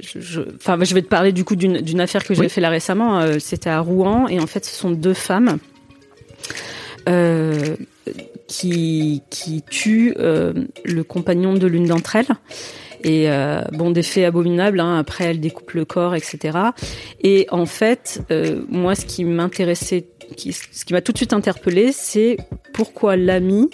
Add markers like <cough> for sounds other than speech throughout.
Je, je, enfin, je vais te parler du coup d'une affaire que j'ai Oui. fait là récemment. Euh, C'était à Rouen et en fait, ce sont deux femmes euh, qui qui tuent euh, le compagnon de l'une d'entre elles. Et bon, des faits abominables. Hein, après, elles découpent le corps, etc. Et en fait, moi, ce qui m'intéressait, ce qui m'a tout de suite interpellée, c'est pourquoi l'ami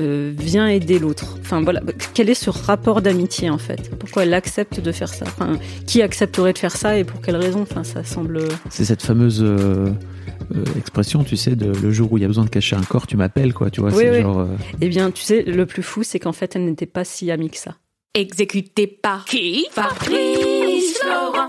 euh, vient aider l'autre. Enfin voilà, quel est ce rapport d'amitié en fait? Pourquoi elle accepte de faire ça? Enfin, qui accepterait de faire ça et pour quelle raison? Enfin, ça semble. C'est cette fameuse euh, euh, expression, tu sais, de le jour où il y a besoin de cacher un corps, tu m'appelles, quoi. Tu vois, Oui, c'est oui. genre. euh, Eh bien, tu sais, le plus fou, c'est qu'en fait, elle n'était pas si amie que ça. Exécuté par qui? Fabrice Florent.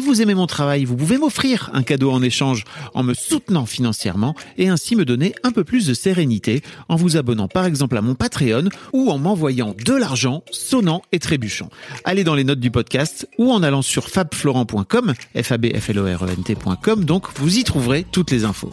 Vous aimez mon travail, vous pouvez m'offrir un cadeau en échange en me soutenant financièrement et ainsi me donner un peu plus de sérénité en vous abonnant par exemple à mon Patreon ou en m'envoyant de l'argent sonnant et trébuchant. Allez dans les notes du podcast ou en allant sur fabflorent.com, f a e donc vous y trouverez toutes les infos.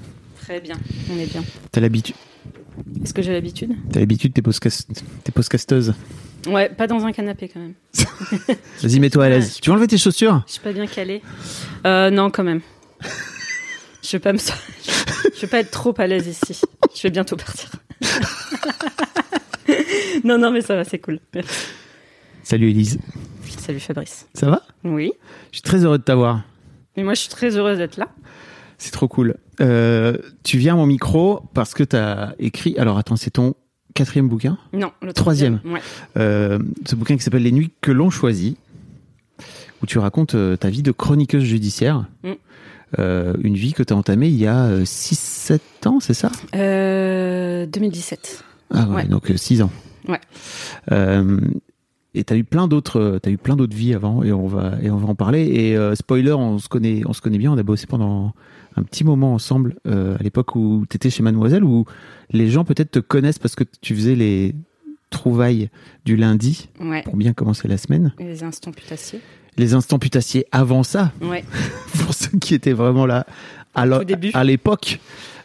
Très bien, on est bien. t'as l'habitude. Est-ce que j'ai l'habitude? T'as l'habitude, t'es postcasteuse. Ouais, pas dans un canapé quand même. <laughs> Vas-y, mets-toi à l'aise. Tu veux enlever tes chaussures? Je suis pas bien calée. Euh, non, quand même. <laughs> Je vais pas me, je vais pas être trop à l'aise ici. Je vais bientôt partir. <laughs> non, non, mais ça va, c'est cool. Merci. Salut Elise. Salut Fabrice. Ça va? Oui. Je suis très heureux de t'avoir. Mais moi, je suis très heureuse d'être là. C'est trop cool. Euh, tu viens à mon micro parce que t'as écrit. Alors attends, c'est ton quatrième bouquin? Non, le Troisième. Ouais. Euh, ce bouquin qui s'appelle Les Nuits que l'on choisit, où tu racontes euh, ta vie de chroniqueuse judiciaire. Mm. Une vie que tu as entamée il y a 6-7 ans, c'est ça? Euh, 2017. Ah ouais, Ouais. donc 6 ans. Ouais. Et t'as eu plein d'autres, t'as eu plein d'autres vies avant, et on va et on va en parler. Et spoiler, on se connaît, on se connaît bien. On a bossé pendant un petit moment ensemble euh, à l'époque où t'étais chez Mademoiselle, où les gens peut-être te connaissent parce que tu faisais les trouvailles du lundi Ouais. pour bien commencer la semaine. Et les instants putassiers. Les instants putassiers avant ça, Ouais. <laughs> pour ceux qui étaient vraiment là à l'o- Tout début. à l'époque.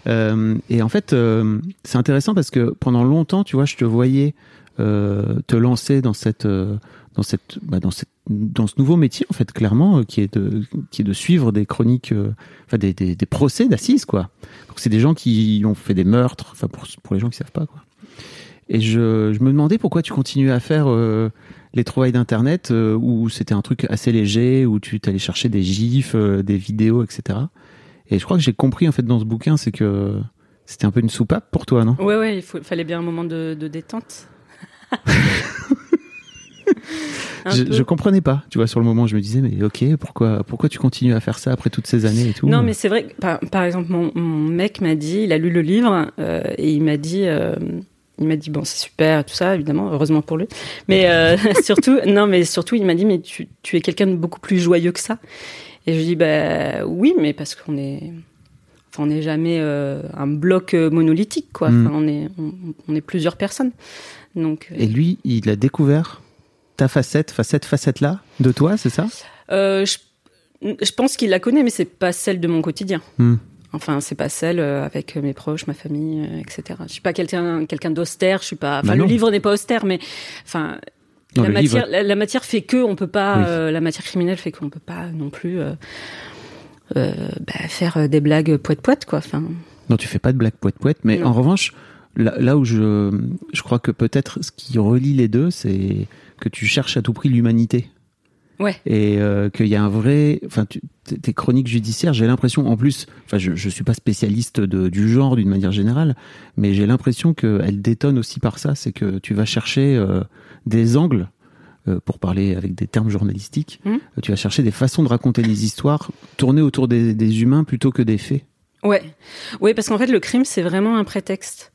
Euh, et en fait, euh, c'est intéressant parce que pendant longtemps, tu vois, je te voyais te lancer dans cette, euh, dans cette, bah, dans cette, dans ce nouveau métier en fait, clairement, euh, qui est de, qui est de suivre des chroniques, euh, enfin des, des, procès d'assises, quoi. Donc c'est des gens qui ont fait des meurtres, enfin pour, pour les gens qui savent pas, quoi. Et je, je me demandais pourquoi tu continuais à faire euh, les trouvailles d'internet euh, où c'était un truc assez léger, où tu allais chercher des gifs, euh, des vidéos, etc. Et je crois que j'ai compris en fait dans ce bouquin, c'est que c'était un peu une soupape pour toi, non? Ouais, ouais, il fallait bien un moment de détente. Je, je comprenais pas. Tu vois, sur le moment, je me disais, mais ok, pourquoi, pourquoi tu continues à faire ça après toutes ces années et tout? Non, mais c'est vrai. que, Par, par exemple, mon, mon mec m'a dit, il a lu le livre euh, et il m'a dit, euh, il m'a dit bon, c'est super, tout ça, évidemment, heureusement pour lui. Mais euh, <laughs> <laughs> surtout, non, mais surtout, il m'a dit, mais tu, tu es quelqu'un de beaucoup plus joyeux que ça. Et je lui dis, bah oui, mais parce qu'on est, enfin, on n'est jamais euh, un bloc monolithique, quoi. Mm. Enfin, on est, on, on est plusieurs personnes. Donc, euh, Et lui, il a découvert ta facette, enfin cette facette-là de toi, c'est ça? Euh, je, je pense qu'il la connaît, mais c'est pas celle de mon quotidien. Hmm. Enfin, c'est pas celle euh, avec mes proches, ma famille, etc. Je suis pas quelqu'un quelqu'un d'austère. Je suis pas. Enfin, Bah le livre n'est pas austère, mais enfin. Non, la matière, livre- la, la matière fait que on peut pas. Oui. euh, la matière criminelle fait qu'on peut pas non plus euh, euh, bah, faire des blagues poète poète quoi. Enfin, Non, tu fais pas de blague poète poète, mais Non. en revanche, là, là où je, je crois que peut-être ce qui relie les deux, c'est que tu cherches à tout prix l'humanité. ouais. et euh, qu'il y a un vrai enfin tes chroniques judiciaires j'ai l'impression en plus enfin je je suis pas spécialiste de, du genre d'une manière générale mais j'ai l'impression qu'elle détonne aussi par ça c'est que tu vas chercher euh, des angles euh, pour parler avec des termes journalistiques euh, tu vas chercher des façons de raconter les histoires tournées autour des, des humains plutôt que des faits Ouais, ouais, parce qu'en fait le crime c'est vraiment un prétexte.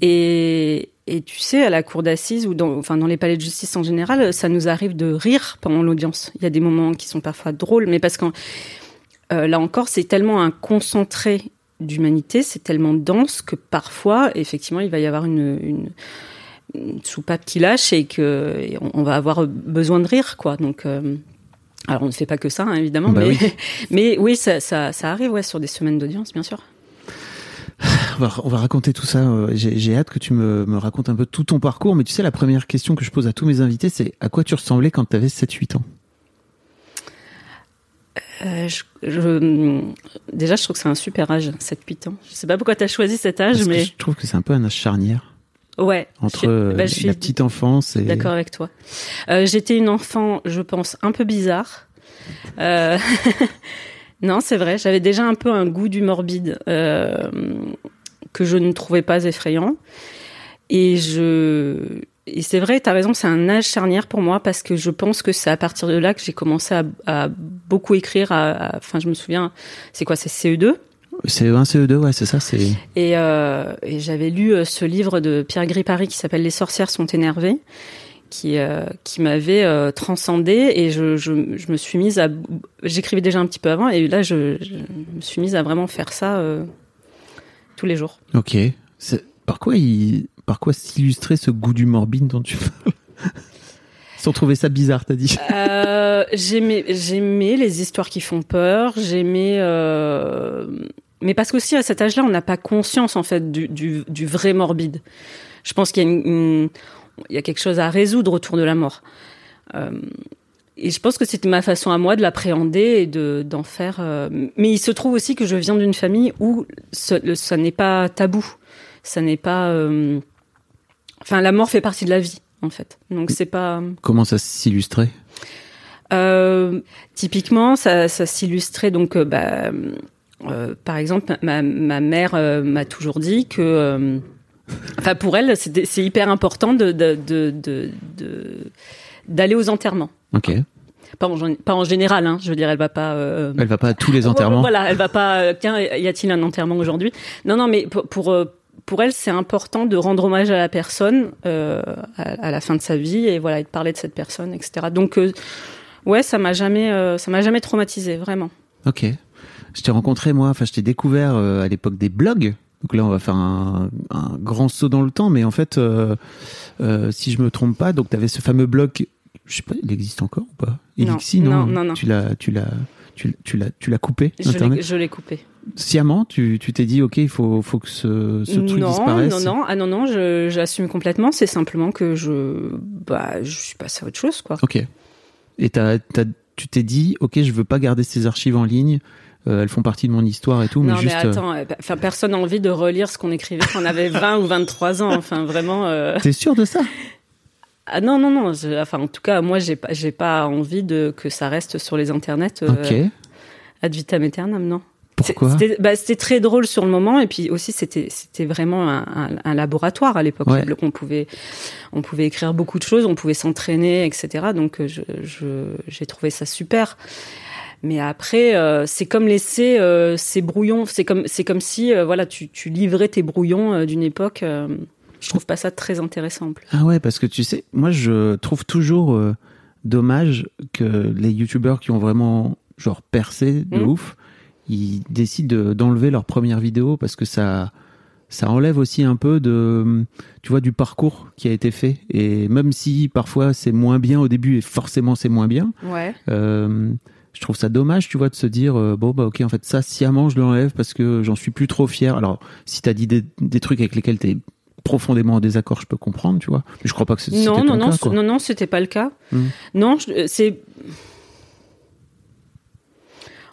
Et, tu sais, à la cour d'assises ou dans, enfin dans les palais de justice en général, ça nous arrive de rire pendant l'audience. Il y a des moments qui sont parfois drôles, mais parce que là encore, c'est tellement un concentré d'humanité, c'est tellement dense que parfois, effectivement, il va y avoir une, une, une soupape qui lâche et que on va avoir besoin de rire, quoi. Donc euh, alors on ne fait pas que ça, hein, évidemment, Bah mais, oui. <laughs> mais oui, ça, ça, ça arrive ouais, sur des semaines d'audience, bien sûr. on va, on va raconter tout ça. euh, J'ai hâte que tu me, me racontes un peu tout ton parcours. Mais tu sais, la première question que je pose à tous mes invités, c'est à quoi tu ressemblais quand tu avais 7-8 ans? Euh, je, je- déjà, je trouve que c'est un super âge, 7-8 ans. Je sais pas pourquoi tu as choisi cet âge, Parce mais je trouve que c'est un peu un âge charnière ouais. entre je euh, bah, je suis la petite enfance et. d'accord avec toi. Euh, J'étais une enfant, je pense, un peu bizarre. Euh, <laughs> non, c'est vrai, j'avais déjà un peu un goût du morbide euh, que je ne trouvais pas effrayant. Et je et c'est vrai, tu as raison, c'est un âge charnière pour moi parce que je pense que c'est à partir de là que j'ai commencé à, à beaucoup écrire. à- à- Enfin, je me souviens, c'est quoi, c'est CE2 CE1, CE2, ouais, c'est ça, c'est. Et, euh, et j'avais lu euh, ce livre de Pierre Gripari qui s'appelle Les sorcières sont énervées, qui, euh, qui m'avait euh, transcendée et je, je, je me suis mise à. J'écrivais déjà un petit peu avant et là je, je me suis mise à vraiment faire ça tous les jours. Ok. C'est- Par quoi il, par quoi s'illustrer ce goût du morbide dont tu parles? Sans trouver ça bizarre, t'as dit. Euh, j'aimais, j'aimais les histoires qui font peur. J'aimais, euh, mais parce qu'aussi à cet âge-là, on n'a pas conscience en fait du, du, du vrai morbide. Je pense qu'il y a une, une- il y a quelque chose à résoudre autour de la mort. Euh, et je pense que c'était ma façon à moi de l'appréhender et de d'en faire. euh, Mais il se trouve aussi que je viens d'une famille où ce, ça n'est pas tabou. Ça n'est pas. euh, Enfin, la mort fait partie de la vie en fait. Donc c'est pas. Comment ça s'illustrait? typiquement, ça, ça s'illustrait donc, bah, euh, par exemple, ma, ma mère euh, m'a toujours dit que, euh, enfin, pour elle, c'est hyper important de d'aller aux enterrements. Ok. Pas en, gén- pas en général, hein, je veux dire, elle va pas. Elle va pas à tous les enterrements. Voilà, elle va pas. Tiens, y a-t-il un enterrement aujourd'hui? Non, non, mais pour pour, pour elle, c'est important de rendre hommage à la personne à, à la fin de sa vie et voilà, et de parler de cette personne, etc. Donc, ouais, ça m'a jamais, ça m'a jamais traumatisé, vraiment. Ok. Je t'ai rencontré, moi, enfin, je t'ai découvert euh, à l'époque des blogs. Donc là, on va faire un, un grand saut dans le temps, mais en fait, euh, euh, si je me trompe pas, donc tu avais ce fameux blog, je sais pas, il existe encore ou pas? Non, Elixi, non, non, non. Tu l'as, tu l'as, tu, tu l'as, tu l'as coupé Internet? je l'ai coupé. Sciemment, tu, tu t'es dit, ok, il faut, faut que ce, ce truc non, disparaisse. non, non, ah non, non, j'assume complètement. C'est simplement que je, bah, je suis passée à autre chose, quoi. Ok. Et t'as, t'as, tu t'es dit, ok, je veux pas garder ces archives en ligne. Euh, elles font partie de mon histoire et tout, mais non, mais euh, attends, euh, enfin, personne n'a envie de relire ce qu'on écrivait quand on avait <laughs> 20 ou 23 ans. Enfin, vraiment. T'es sûr de ça? Ah non, non, non. je- enfin, en tout cas, moi, j'ai pas, j'ai pas envie de que ça reste sur les internets euh, Ok. ad vitam aeternam, non. Pourquoi? C'était bah, c'était très drôle sur le moment et puis aussi c'était c'était vraiment un, un- un laboratoire à l'époque. Ouais. On pouvait on pouvait écrire beaucoup de choses, on pouvait s'entraîner, etc. Donc je- j'ai trouvé ça super. Mais après, euh, c'est comme laisser euh, ces brouillons. C'est comme c'est comme si euh, voilà tu tu livrais tes brouillons euh, d'une époque. je trouve pas ça très intéressant. en plus. Ah ouais, parce que tu sais, moi je trouve toujours dommage que les youtubeurs qui ont vraiment genre percé de Mhm. ouf, ils décident de- d'enlever leur première vidéo parce que ça ça enlève aussi un peu de tu vois du parcours qui a été fait et même si parfois c'est moins bien au début et forcément c'est moins bien, Ouais. euh, je trouve ça dommage, tu vois, de se dire euh, bon bah ok en fait ça sciemment je l'enlève parce que j'en suis plus trop fier. Alors si t'as dit des, des trucs avec lesquels t'es profondément en désaccord, je peux comprendre, tu vois. Mais je crois pas que c'est- c'était Non, non, non, quoi. non, non, c'était pas le cas. Hmm. Non, euh, c'est.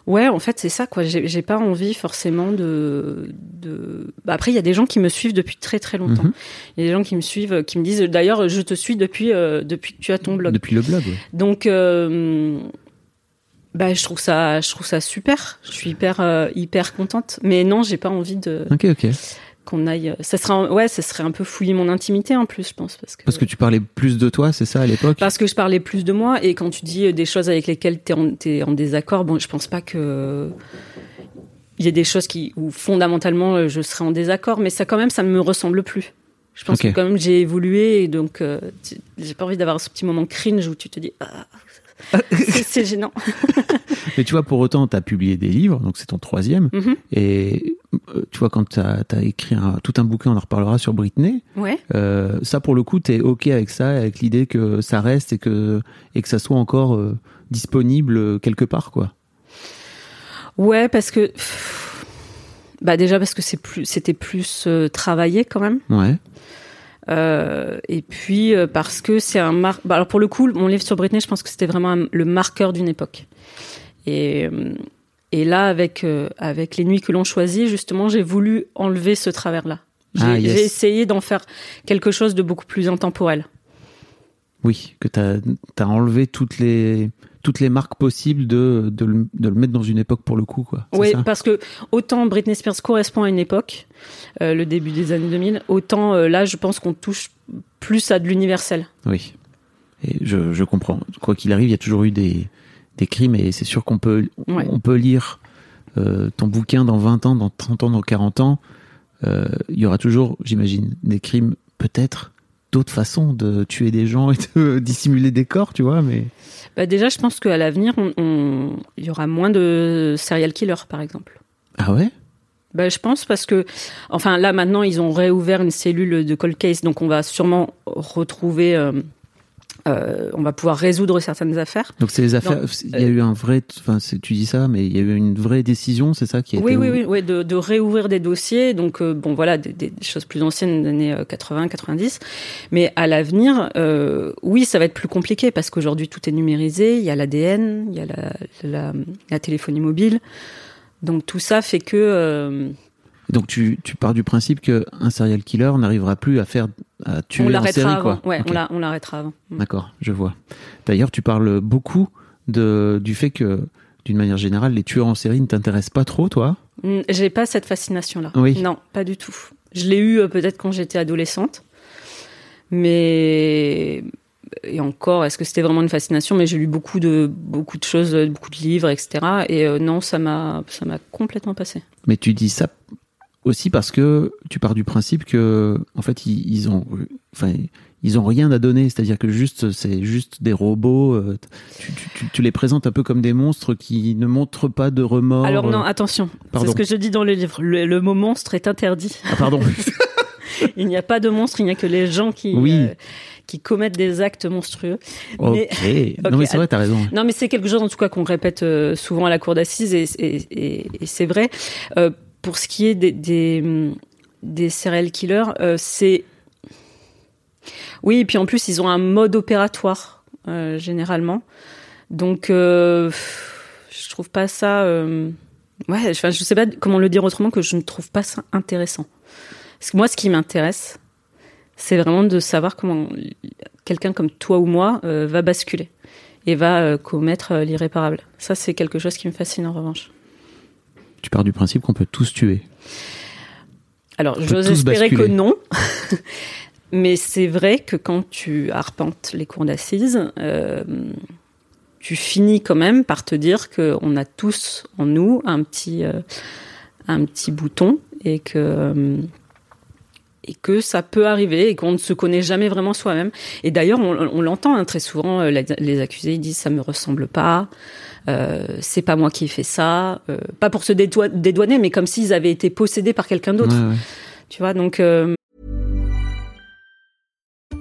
Ouais, en fait, c'est ça, quoi. J'ai pas envie forcément de. de... bah, après, il y a des gens qui me suivent depuis très très longtemps. Mhm. Il y a des gens qui me suivent, euh, qui me disent. D'ailleurs, je te suis depuis euh, depuis que tu as ton blog. Depuis le blog, ouais. Donc, euh, bah, je trouve ça, je trouve ça super. Je suis hyper euh, hyper contente. Mais non, j'ai pas envie de Ok, ok. qu'on aille. Ça serait, un- ouais, ça serait un peu fouiller mon intimité en plus, je pense, parce que. Parce que tu parlais plus de toi, c'est ça à l'époque? Parce que je parlais plus de moi et quand tu dis euh, des choses avec lesquelles tu es, en t'es en désaccord, bon, je pense pas que il y ait des choses qui où fondamentalement euh, je serais en désaccord, mais ça quand même ça ne me ressemble plus. Je pense que quand même j'ai évolué et donc euh, j'ai pas envie d'avoir ce petit moment cringe où tu te dis ah, <laughs> c'est gênant. <laughs> Mais tu vois, pour autant, tu as publié des livres, donc c'est ton troisième. Mhm. Et euh, tu vois, quand tu as, écrit un- tout un bouquin, on en reparlera sur Britney, Ouais. euh, ça pour le coup, tu es OK avec ça, avec l'idée que ça reste et que, et que ça soit encore euh, disponible quelque part, quoi. Ouais, parce que pff, bah déjà parce que plus c'était plus euh, travaillé quand même. Ouais. Euh, et puis euh, parce que c'est un mar... bah, alors pour le coup, mon livre sur Britney, je pense que c'était vraiment un- le marqueur d'une époque. Et, euh, et là, avec euh, avec les nuits que l'on choisit, justement, j'ai voulu enlever ce travers-là. J'ai Ah, yes. j'ai essayé d'en faire quelque chose de beaucoup plus intemporel. Oui, que tu as, enlevé toutes les, toutes les marques possibles de, de, le, de le mettre dans une époque pour le coup, quoi. Oui, parce que autant Britney Spears correspond à une époque, euh, le début des années 2000, autant euh, là, je pense qu'on touche plus à de l'universel. Oui. Et je, je comprends. Quoi qu'il arrive, il y a toujours eu des, des crimes et c'est sûr qu'on peut, Ouais. on peut lire euh, ton bouquin dans 20 ans, dans 30 ans, dans 40 ans. Il y aura toujours, j'imagine, des crimes, peut-être d'autres façons de tuer des gens et de <laughs> dissimuler des corps, tu vois, mais... Bah déjà, je pense qu'à l'avenir, on- on- il y aura moins de serial killers, par exemple. Ah ouais? Bah, je pense parce que, enfin là maintenant, ils ont réouvert une cellule de cold case, donc on va sûrement retrouver, euh, euh, on va pouvoir résoudre certaines affaires. Donc c'est les affaires. Il y a eu un vrai. Enfin, tu dis ça, mais il y a eu une vraie décision, c'est ça qui a Oui, été. oui, oui, oui, de, de réouvrir des dossiers. Donc, euh, bon, voilà, des, des choses plus anciennes des années euh, 80, 90. Mais à l'avenir, euh, oui, ça va être plus compliqué parce qu'aujourd'hui, tout est numérisé. Il y a l'ADN, il y a la, la, la téléphonie mobile. Donc, tout ça fait que. euh, Donc tu, tu pars du principe que un serial killer n'arrivera plus à faire à tuer on en l'arrêtera série, avant. quoi. Ouais, Ok. on la- on l'arrêtera avant. Mm. D'accord, je vois. D'ailleurs, tu parles beaucoup de du fait que, d'une manière générale, les tueurs en série ne t'intéressent pas trop, toi? Mm, J'ai pas cette fascination-là. Oui. Non, pas du tout. Je l'ai eu euh, peut-être quand j'étais adolescente. Mais. Et encore, est-ce que c'était vraiment une fascination? Mais j'ai lu beaucoup de, beaucoup de choses, euh, beaucoup de livres, etc. Et euh, non, ça m'a, ça m'a complètement passé. Mais tu dis ça aussi parce que tu pars du principe que, en fait, ils, ils ont, enfin, ils ont rien à donner. C'est-à-dire que juste, c'est juste des robots. euh, Tu, tu- tu- tu les présentes un peu comme des monstres qui ne montrent pas de remords. Alors non, attention. C'est ce que je dis dans le livre. Le, le mot monstre est interdit. Ah, pardon. <laughs> Il n'y a pas de monstre, il n'y a que les gens qui, Oui. euh, qui commettent des actes monstrueux. Mais- ok. Non, mais c'est vrai, t'as raison. Non, mais c'est quelque chose en tout cas qu'on répète euh, souvent à la cour d'assises et, et- et- et c'est vrai. Euh, pour ce qui est des, des, des serial killers, euh, c'est oui, et puis en plus ils ont un mode opératoire euh, généralement, donc euh, je trouve pas ça. euh, Ouais, enfin, je sais pas comment le dire autrement que je ne trouve pas ça intéressant. Parce que moi, ce qui m'intéresse, c'est vraiment de savoir comment quelqu'un comme toi ou moi va basculer et va commettre l'irréparable. Ça, c'est quelque chose qui me fascine en revanche. Tu pars du principe qu'on peut tous tuer. Alors, j'ose espérer que non. <laughs> Mais c'est vrai que quand tu arpentes les cours d'assises, euh, tu finis quand même par te dire qu'on a tous en nous un petit, euh, un petit bouton et que, euh, et que ça peut arriver et qu'on ne se connaît jamais vraiment soi-même. Et d'ailleurs, on, on l'entend hein, très souvent, les, les accusés ils disent ça me ressemble pas. Euh, c'est pas moi qui ai fait ça, euh, pas pour se dédouaner, mais comme s'ils avaient été possédés par quelqu'un d'autre. Ouais, ouais. Tu vois, donc euh,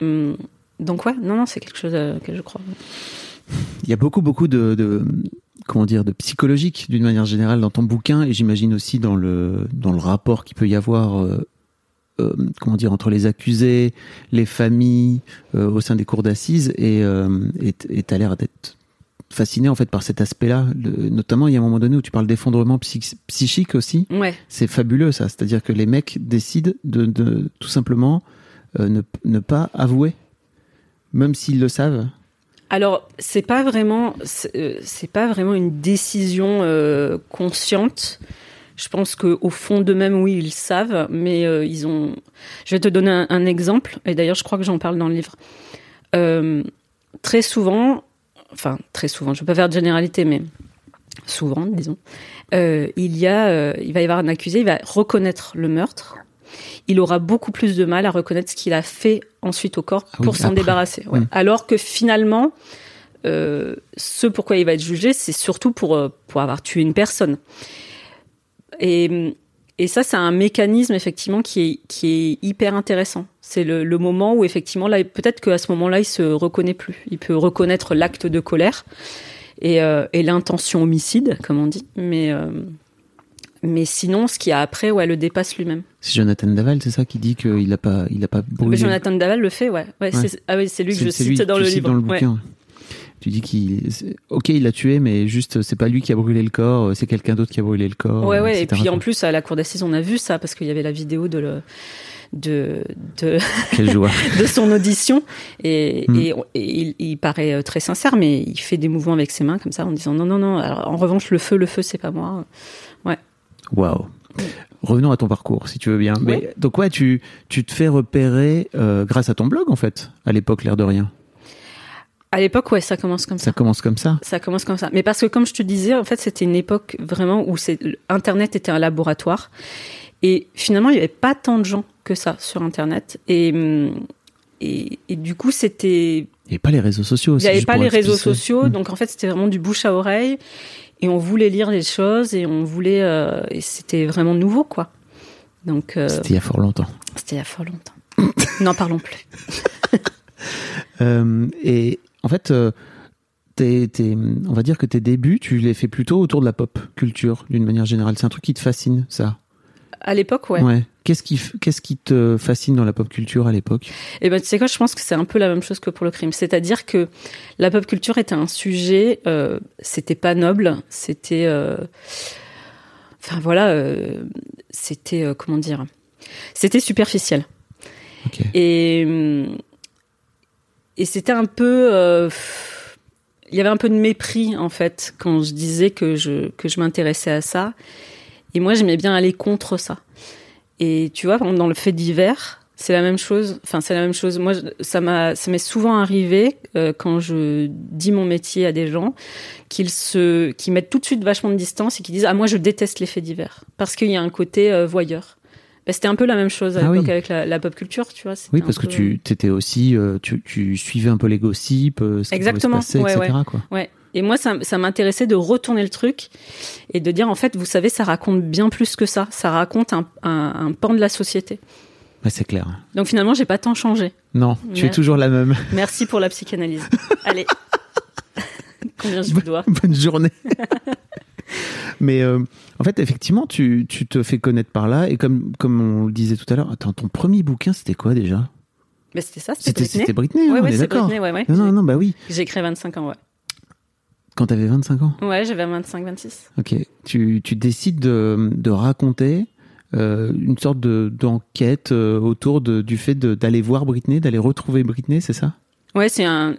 hum, donc ouais, non non, c'est quelque chose euh, que je crois. Il y a beaucoup, beaucoup de, de comment dire, de psychologique d'une manière générale dans ton bouquin, et j'imagine aussi dans le dans le rapport qu'il peut y avoir, euh, euh, comment dire, entre les accusés, les familles, euh, au sein des cours d'assises, et et t- et t'as l'air d'être fasciné en fait par cet aspect-là. Notamment, il y a un moment donné où tu parles d'effondrement psy- psychique aussi. Ouais. C'est fabuleux ça, c'est-à-dire que les mecs décident de, de tout simplement ne, ne pas avouer, même s'ils le savent. Alors c'est pas vraiment, euh, pas vraiment une décision euh, consciente. Je pense que au fond d'eux-mêmes, oui, ils savent, mais euh, ils ont. Je vais te donner un, exemple, et d'ailleurs, je crois que j'en parle dans le livre. Euh, très souvent, enfin très souvent, je vais pas faire de généralité, mais souvent, disons, euh, il y a, euh, il va y avoir un accusé, il va reconnaître le meurtre. Il aura beaucoup plus de mal à reconnaître ce qu'il a fait ensuite au corps Ah oui, pour s'en débarrasser. ouais. Mm. Alors que finalement, euh, ce pourquoi il va être jugé, c'est surtout pour, euh, pour avoir tué une personne. Et, et ça, c'est un mécanisme effectivement qui est, qui est hyper intéressant. C'est le, le moment où effectivement, là, peut-être qu'à ce moment-là, il se reconnaît plus. Il peut reconnaître l'acte de colère et, euh, et l'intention homicide, comme on dit. Mais, euh, mais sinon, ce qu'il y a après, ouais, le dépasse lui-même. C'est Jonathan Daval, c'est ça qui dit qu'il a pas, il a pas brûlé. Mais Jonathan Daval le fait, ouais. ouais, Ouais. c'est- ah oui, c'est lui que je cite lui dans le livre. dans le Ouais. bouquin. Tu dis qu'il, ok, il l'a tué, mais juste, c'est pas lui qui a brûlé le corps, c'est quelqu'un d'autre qui a brûlé le corps. Ouais, ouais. Et puis en plus, à la cour d'assises, on a vu ça parce qu'il y avait la vidéo de le, de, de, <laughs> Quelle joie. <laughs> de son audition. Et, Mm. et, et il, il paraît euh, très sincère, mais il fait des mouvements avec ses mains comme ça en disant non, non, non. Alors, en revanche, le feu, le feu, c'est pas moi. Waouh. Revenons à ton parcours, si tu veux bien. Mais donc ouais, tu, tu te fais repérer euh, grâce à ton blog en fait. À l'époque, l'air de rien. À l'époque, ouais, ça commence comme ça. Ça commence comme ça. Ça commence comme ça. Mais parce que, comme je te disais, en fait, c'était une époque vraiment où Internet était un laboratoire. Et finalement, il n'y avait pas tant de gens que ça sur Internet. Et, hum, et, et du coup, c'était. Il n'y avait pas les réseaux sociaux. Il aussi, n'y avait pas les réseaux sociaux. Mm. Donc, en fait, c'était vraiment du bouche à oreille. Et on voulait lire les choses et on voulait. euh, et c'était vraiment nouveau, quoi. Donc, euh, C'était il y a fort longtemps. c'était il y a fort longtemps. <coughs> N'en parlons plus. <laughs> Euh, et en fait, tes, tes- on va dire que tes débuts, tu les fais plutôt autour de la pop culture, d'une manière générale. C'est un truc qui te fascine, ça? À l'époque, ouais. Qu'est-ce qui, f- qu'est-ce qui te fascine dans la pop culture à l'époque? Et ben tu sais quoi, je pense que c'est un peu la même chose que pour le crime. C'est-à-dire que la pop culture était un sujet, euh, c'était pas noble, c'était, euh, enfin voilà, euh, c'était euh, comment dire, c'était superficiel. Et et c'était un peu, il y avait un peu de mépris en fait quand je disais que je que je m'intéressais à ça. Et moi, j'aimais bien aller contre ça. Et tu vois, par exemple, dans le fait divers, c'est la même chose. Enfin, c'est la même chose. Moi, ça m'a, ça m'est souvent arrivé euh, quand je dis mon métier à des gens qu'ils se, qui mettent tout de suite vachement de distance et qui disent ah moi je déteste les faits divers parce qu'il y a un côté euh, voyeur. Ben, c'était un peu la même chose à Ah oui. avec la, la pop culture, tu vois. Oui, parce que tu étais aussi, euh, tu, tu suivais un peu les gossips, ce qui Exactement, se passer, ouais, etc. Quoi. Ouais. Et moi, ça, ça m'intéressait de retourner le truc et de dire, en fait, vous savez, ça raconte bien plus que ça. Ça raconte un, un, un pan de la société. Ouais, c'est clair. Donc finalement, j'ai pas tant changé. Non, tu es toujours la même. <laughs> Merci pour la psychanalyse. <laughs> Allez. <laughs> Combien je vous dois Bonne journée. Mais euh, en fait, effectivement, tu, tu te fais connaître par là. Et comme, comme on le disait tout à l'heure, attends, ton premier bouquin, c'était quoi déjà? C'était ça, c'était Britney. c'était Britney, hein, Ouais. Britney, ouais, ouais. Non, non, bah oui. J'ai créé 25 ans, ouais. Quand t'avais 25 ans? Ouais, j'avais 25-26. Ok. Tu, tu décides de, de raconter euh, une sorte de- d'enquête euh, autour de, du fait de- d'aller voir Britney, d'aller retrouver Britney, c'est ça? Ouais, c'est un,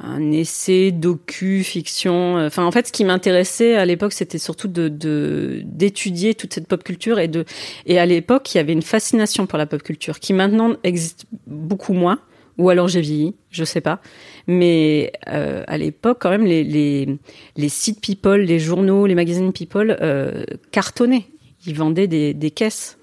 un essai docu fiction. Enfin, en fait, ce qui m'intéressait à l'époque, c'était surtout de de- d'étudier toute cette pop culture et de et à l'époque, il y avait une fascination pour la pop culture qui maintenant existe beaucoup moins. Ou alors j'ai vieilli, je sais pas. Mais euh, à l'époque, quand même, les, les les sites People, les journaux, les magazines People euh, cartonnaient. Ils vendaient des, des caisses.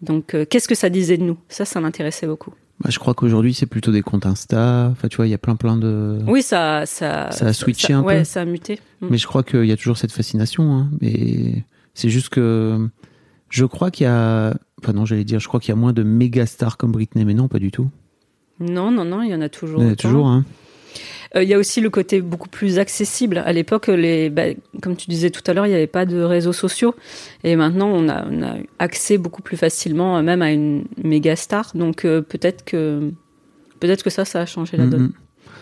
Donc, euh, qu'est-ce que ça disait de nous? Ça, ça m'intéressait beaucoup. Bah, Je crois qu'aujourd'hui, c'est plutôt des comptes Insta. Enfin, tu vois, il y a plein, plein de. Oui, ça, ça, Ça a switché un ouais, peu. ça a muté. Mm. Mais je crois qu'il y a toujours cette fascination. Hein. Mais c'est juste que je crois qu'il y a. Enfin, non, j'allais dire, je crois qu'il y a moins de méga stars comme Britney, mais non, pas du tout. Non, non, non, il y en a toujours. Il y en a autant. toujours, hein. Euh, il y a aussi le côté beaucoup plus accessible. À l'époque, les, bah, comme tu disais tout à l'heure, il n'y avait pas de réseaux sociaux, et maintenant on a, on a accès beaucoup plus facilement, euh, même à une méga star. Donc euh, peut-être que peut-être que ça, ça a changé la donne. Mhm.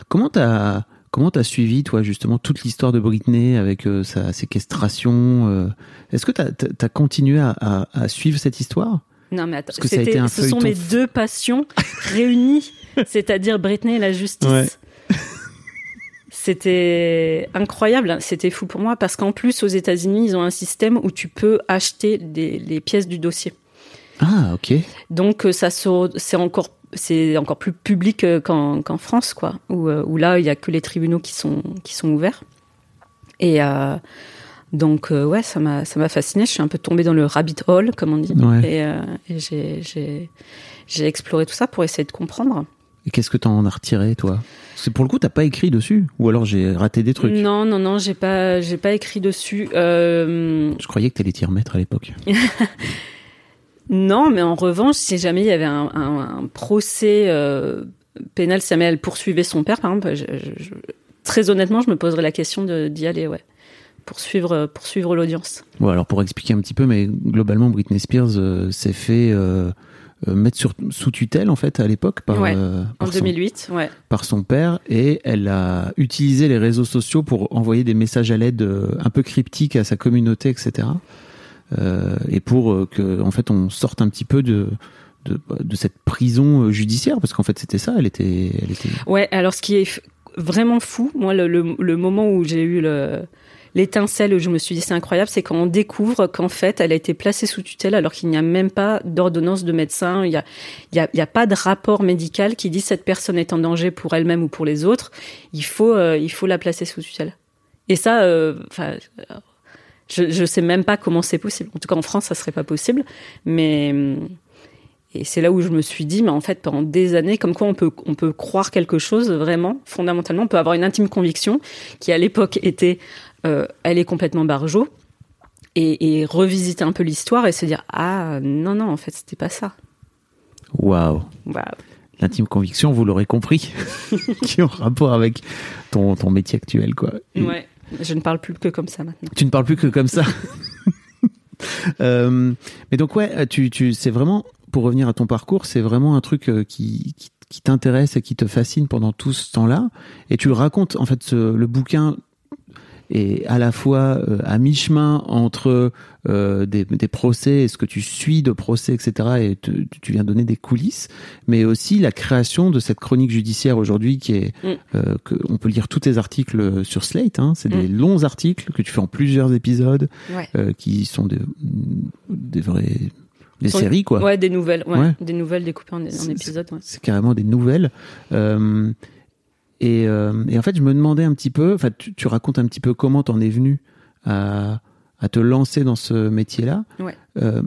Comment t'as comment t'as suivi toi justement toute l'histoire de Britney avec euh, sa séquestration Est-ce que t'as as, continué à, à- à suivre cette histoire? Non, mais attends, Parce que ça a c'était- été un ce sont mes deux passions <laughs> réunies, c'est-à-dire Britney et la justice. Ouais. C'était incroyable, c'était fou pour moi parce qu'en plus aux États-Unis ils ont un système où tu peux acheter des, les pièces du dossier. Ah ok. Donc euh, ça c'est encore c'est encore plus public euh, qu'en France quoi, où, euh, où là il y a que les tribunaux qui sont qui sont ouverts. Et euh, donc euh, ouais ça m'a ça m'a fasciné. Je suis un peu tombée dans le rabbit hole comme on dit Ouais. et, euh, et j'ai exploré tout ça pour essayer de comprendre. Et qu'est-ce que t'en as retiré toi? Que pour le coup t'as pas écrit dessus? Ou alors j'ai raté des trucs? Non non non j'ai pas j'ai pas écrit dessus. Euh, Je croyais que t'allais t'y remettre à l'époque. <laughs> Non, mais en revanche, si jamais il y avait un, un- un procès euh, pénal, si jamais elle poursuivait son père, par exemple, je- je- je- très honnêtement, je me poserais la question de- d'y aller, ouais, pour suivre, pour suivre l'audience. Bon alors pour expliquer un petit peu, mais globalement Britney Spears euh, s'est fait euh, euh, mettre sur, sous tutelle en fait à l'époque par, Ouais, euh, En par son 2008, ouais. par son père et elle a utilisé les réseaux sociaux pour envoyer des messages à l'aide euh, un peu cryptiques à sa communauté, etc. Euh, et pour euh, que en fait on sorte un petit peu de de, de cette prison euh, judiciaire parce qu'en fait c'était ça, elle était elle était Ouais, alors ce qui est vraiment fou, moi, le, le- le moment où j'ai eu le l'étincelle où je me suis dit c'est incroyable, c'est quand on découvre qu'en fait elle a été placée sous tutelle alors qu'il n'y a même pas d'ordonnance de médecin, il y a, y, a, y a pas de rapport médical qui dit cette personne est en danger pour elle-même ou pour les autres, il faut, euh, il faut la placer sous tutelle. Et ça, euh, je, je sais même pas comment c'est possible. En tout cas en France ça serait pas possible, mais et c'est là où je me suis dit, mais en fait, pendant des années, comme quoi on peut, on peut croire quelque chose vraiment, fondamentalement, on peut avoir une intime conviction qui, à l'époque, était, elle est complètement barjot, et, et revisiter un peu l'histoire et se dire, ah, non, non, en fait, c'était pas ça. waouh. Waouh. L'intime conviction, vous l'aurez compris, <laughs> qui est en rapport avec ton, ton métier actuel quoi. Ouais. Je ne parle plus que comme ça maintenant. Tu ne parles plus que comme ça. <laughs> Euh, mais donc ouais, tu, tu, c'est vraiment, pour revenir à ton parcours, c'est vraiment un truc euh, qui, qui, qui t'intéresse et qui te fascine pendant tout ce temps-là. Et tu le racontes, en fait, ce- le bouquin est à la fois euh, à mi-chemin entre euh, des, des procès et ce que tu suis de procès, etc. Et te- tu viens donner des coulisses, mais aussi la création de cette chronique judiciaire aujourd'hui qui est, Mm. euh, que on peut lire tous tes articles sur Slate. Hein, c'est des Mm. longs articles que tu fais en plusieurs épisodes Ouais. euh, qui sont des, des vrais des Sont- séries quoi. Ouais, des nouvelles, ouais. Ouais. Des nouvelles découpées en, en épisodes, ouais. C'est carrément des nouvelles. Euh, et, euh, et en fait, je me demandais un petit peu. Enfin, tu, tu racontes un petit peu comment t'en es venu à, à te lancer dans ce métier-là. Ouais. Euh,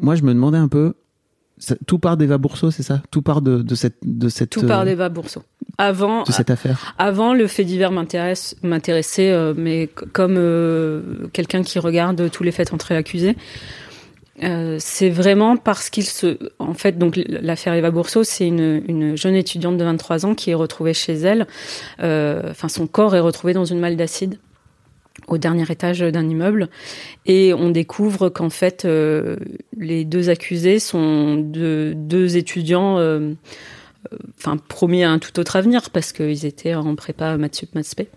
moi, je me demandais un peu. ça- tout part d'Eva Bourseau, c'est ça? Tout part de, de cette de cette Tout par euh, d'Eva Bourseau. Avant, de cette affaire. Avant, le fait divers m'intéresse, m'intéressait, euh, mais comme quelqu'un qui regarde tous les faits entre accusés, euh, c'est vraiment parce qu'il se, en fait, donc l'affaire Eva Bourseau, c'est une, une jeune étudiante de 23 ans qui est retrouvée chez elle. euh, Enfin, son corps est retrouvé dans une malle d'acide. au dernier étage d'un immeuble et on découvre qu'en fait euh, les deux accusés sont de, deux étudiants enfin promis à un tout autre avenir parce qu'ils étaient en prépa maths sup maths spé.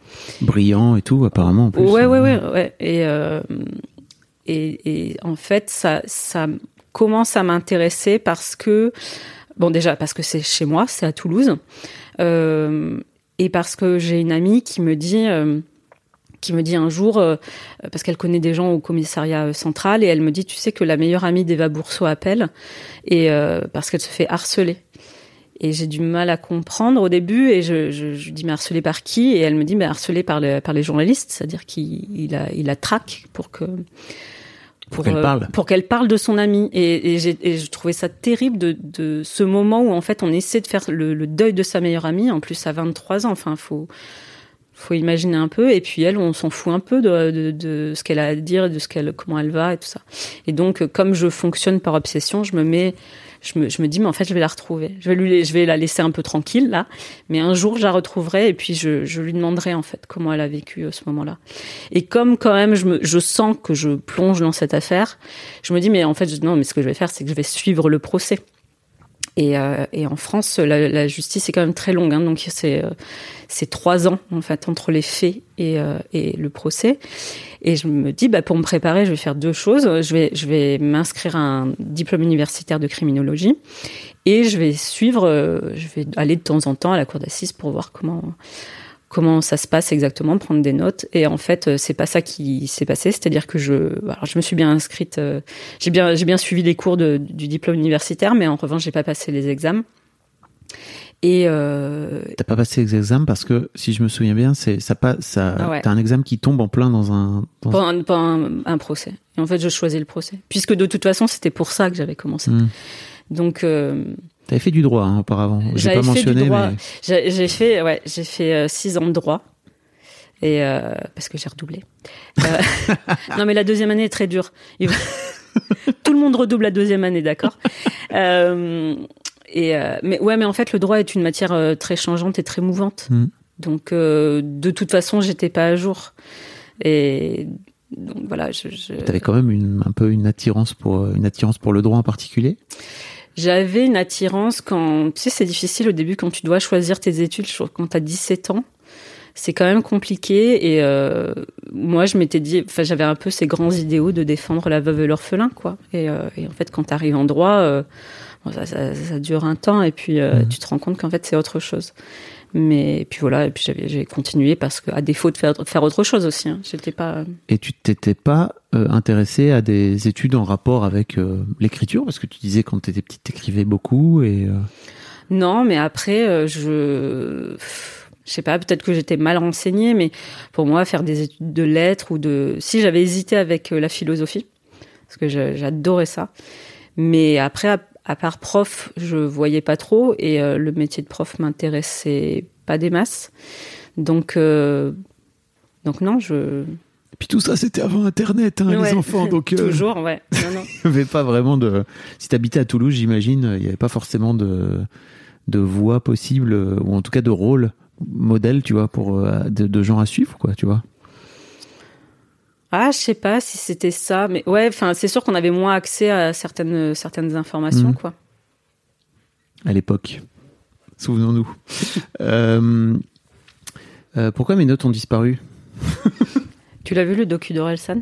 Brillant et tout, apparemment. En plus. Ouais, ouais, ouais, ouais. Et, et, en fait, ça, commence à m'intéresser parce que, bon, déjà parce que c'est chez moi, c'est à Toulouse, euh, et parce que j'ai une amie qui me dit. Euh, un jour, euh, parce qu'elle connaît des gens au commissariat central, et elle me dit, tu sais que la meilleure amie d'Eva Bourseau appelle, et parce qu'elle se fait harceler. Et j'ai du mal à comprendre au début, et je, je, je dis mais harcelé par qui? Et elle me dit mais harcelé par, le, par les journalistes, c'est-à-dire qu'il il a, il la traque pour que Pour qu'elle euh, parle. pour qu'elle parle de son ami. Et, et et je trouvais ça terrible de, de ce moment où en fait on essaie de faire le, le deuil de sa meilleure amie, en plus à 23 ans. Enfin, faut faut imaginer un peu. Et puis elle, on s'en fout un peu de, de, de ce qu'elle a à dire, de ce qu'elle, comment elle va et tout ça. Et donc, comme je fonctionne par obsession, je me mets, je me, je me dis, mais en fait, je vais la retrouver. Je vais lui, je vais la laisser un peu tranquille là, mais un jour, je la retrouverai et puis je, je lui demanderai en fait comment elle a vécu euh, ce moment-là. Et comme quand même, je me, je sens que je plonge dans cette affaire, je me dis, mais en fait, non, mais ce que je vais faire, c'est que je vais suivre le procès. Et, euh, et en France, la, justice est quand même très longue, hein, donc c'est euh, c'est trois ans en fait entre les faits et, euh, le procès. Et je me dis, bah, pour me préparer, je vais faire deux choses. Je vais m'inscrire à un diplôme universitaire de criminologie et je vais suivre, je vais aller de temps en temps à la cour d'assises pour voir comment comment ça se passe exactement, prendre des notes. Et en fait, euh, c'est pas ça qui s'est passé. C'est-à-dire que je, alors je me suis bien inscrite, euh, j'ai bien, j'ai bien suivi les cours de- du diplôme universitaire, mais en revanche, j'ai pas passé les examens. Et euh, T'as pas passé les examens parce que, si je me souviens bien, c'est ça pas ça. Ah ouais. T'as un examen qui tombe en plein dans un. dans- pas un, pas un, un procès. Et en fait, je choisis le procès, puisque de toute façon, c'était pour ça que j'avais commencé. Hmm. Donc, euh, T'avais fait du droit hein, auparavant. J'ai pas mentionné, mais J'ai fait, ouais, j'ai fait euh, six ans de droit. Et euh, parce que j'ai redoublé. Euh, <laughs> non, mais la deuxième année est très dure. Il <laughs> Tout le monde redouble la deuxième année, d'accord. Et mais ouais, mais en fait, le droit est une matière très changeante et très mouvante. Mm. Donc, de toute façon, j'étais pas à jour. Et donc voilà, je, je... t'avais quand même une, un peu une attirance pour une attirance pour le droit en particulier? J'avais une attirance quand, tu sais, c'est difficile au début quand tu dois choisir tes études, je trouve, quand tu as 17 ans. C'est quand même compliqué et euh, moi je m'étais dit, enfin j'avais un peu ces grands idéaux de défendre la veuve et l'orphelin quoi. Et, euh, et en fait quand tu arrives en droit, euh, bon, ça, ça, ça dure un temps et puis euh, Mhm. tu te rends compte qu'en fait c'est autre chose. Mais et puis voilà et puis j'avais j'ai continué parce que à défaut de faire faire autre chose aussi, hein, j'étais pas. Et tu t'étais pas euh, intéressé à des études en rapport avec euh, l'écriture? Parce que tu disais quand t'étais petite t'écrivais beaucoup et euh, Non, mais après, euh, je. Je sais pas, peut-être que j'étais mal renseignée, mais pour moi, faire des études de lettres ou de. Si j'avais hésité avec la philosophie, parce que j'adorais ça. Mais après, à, part prof, je voyais pas trop et euh, le métier de prof m'intéressait pas des masses. Donc, euh, donc non, je. puis tout ça c'était avant internet hein, Ouais. les enfants donc <laughs> euh, Toujours, ouais. <laughs> Non, non. il y avait pas vraiment de si t'habitais à Toulouse j'imagine il y avait pas forcément de de voie possible ou en tout cas de rôle modèle tu vois pour de, de gens à suivre quoi tu vois Ah, je sais pas si c'était ça, mais ouais, enfin, c'est sûr qu'on avait moins accès à certaines certaines informations, Mhm. quoi. à l'époque souvenons-nous <laughs> Euh, euh, pourquoi mes notes ont disparu? Tu l'as vu le docu d'Orelsan?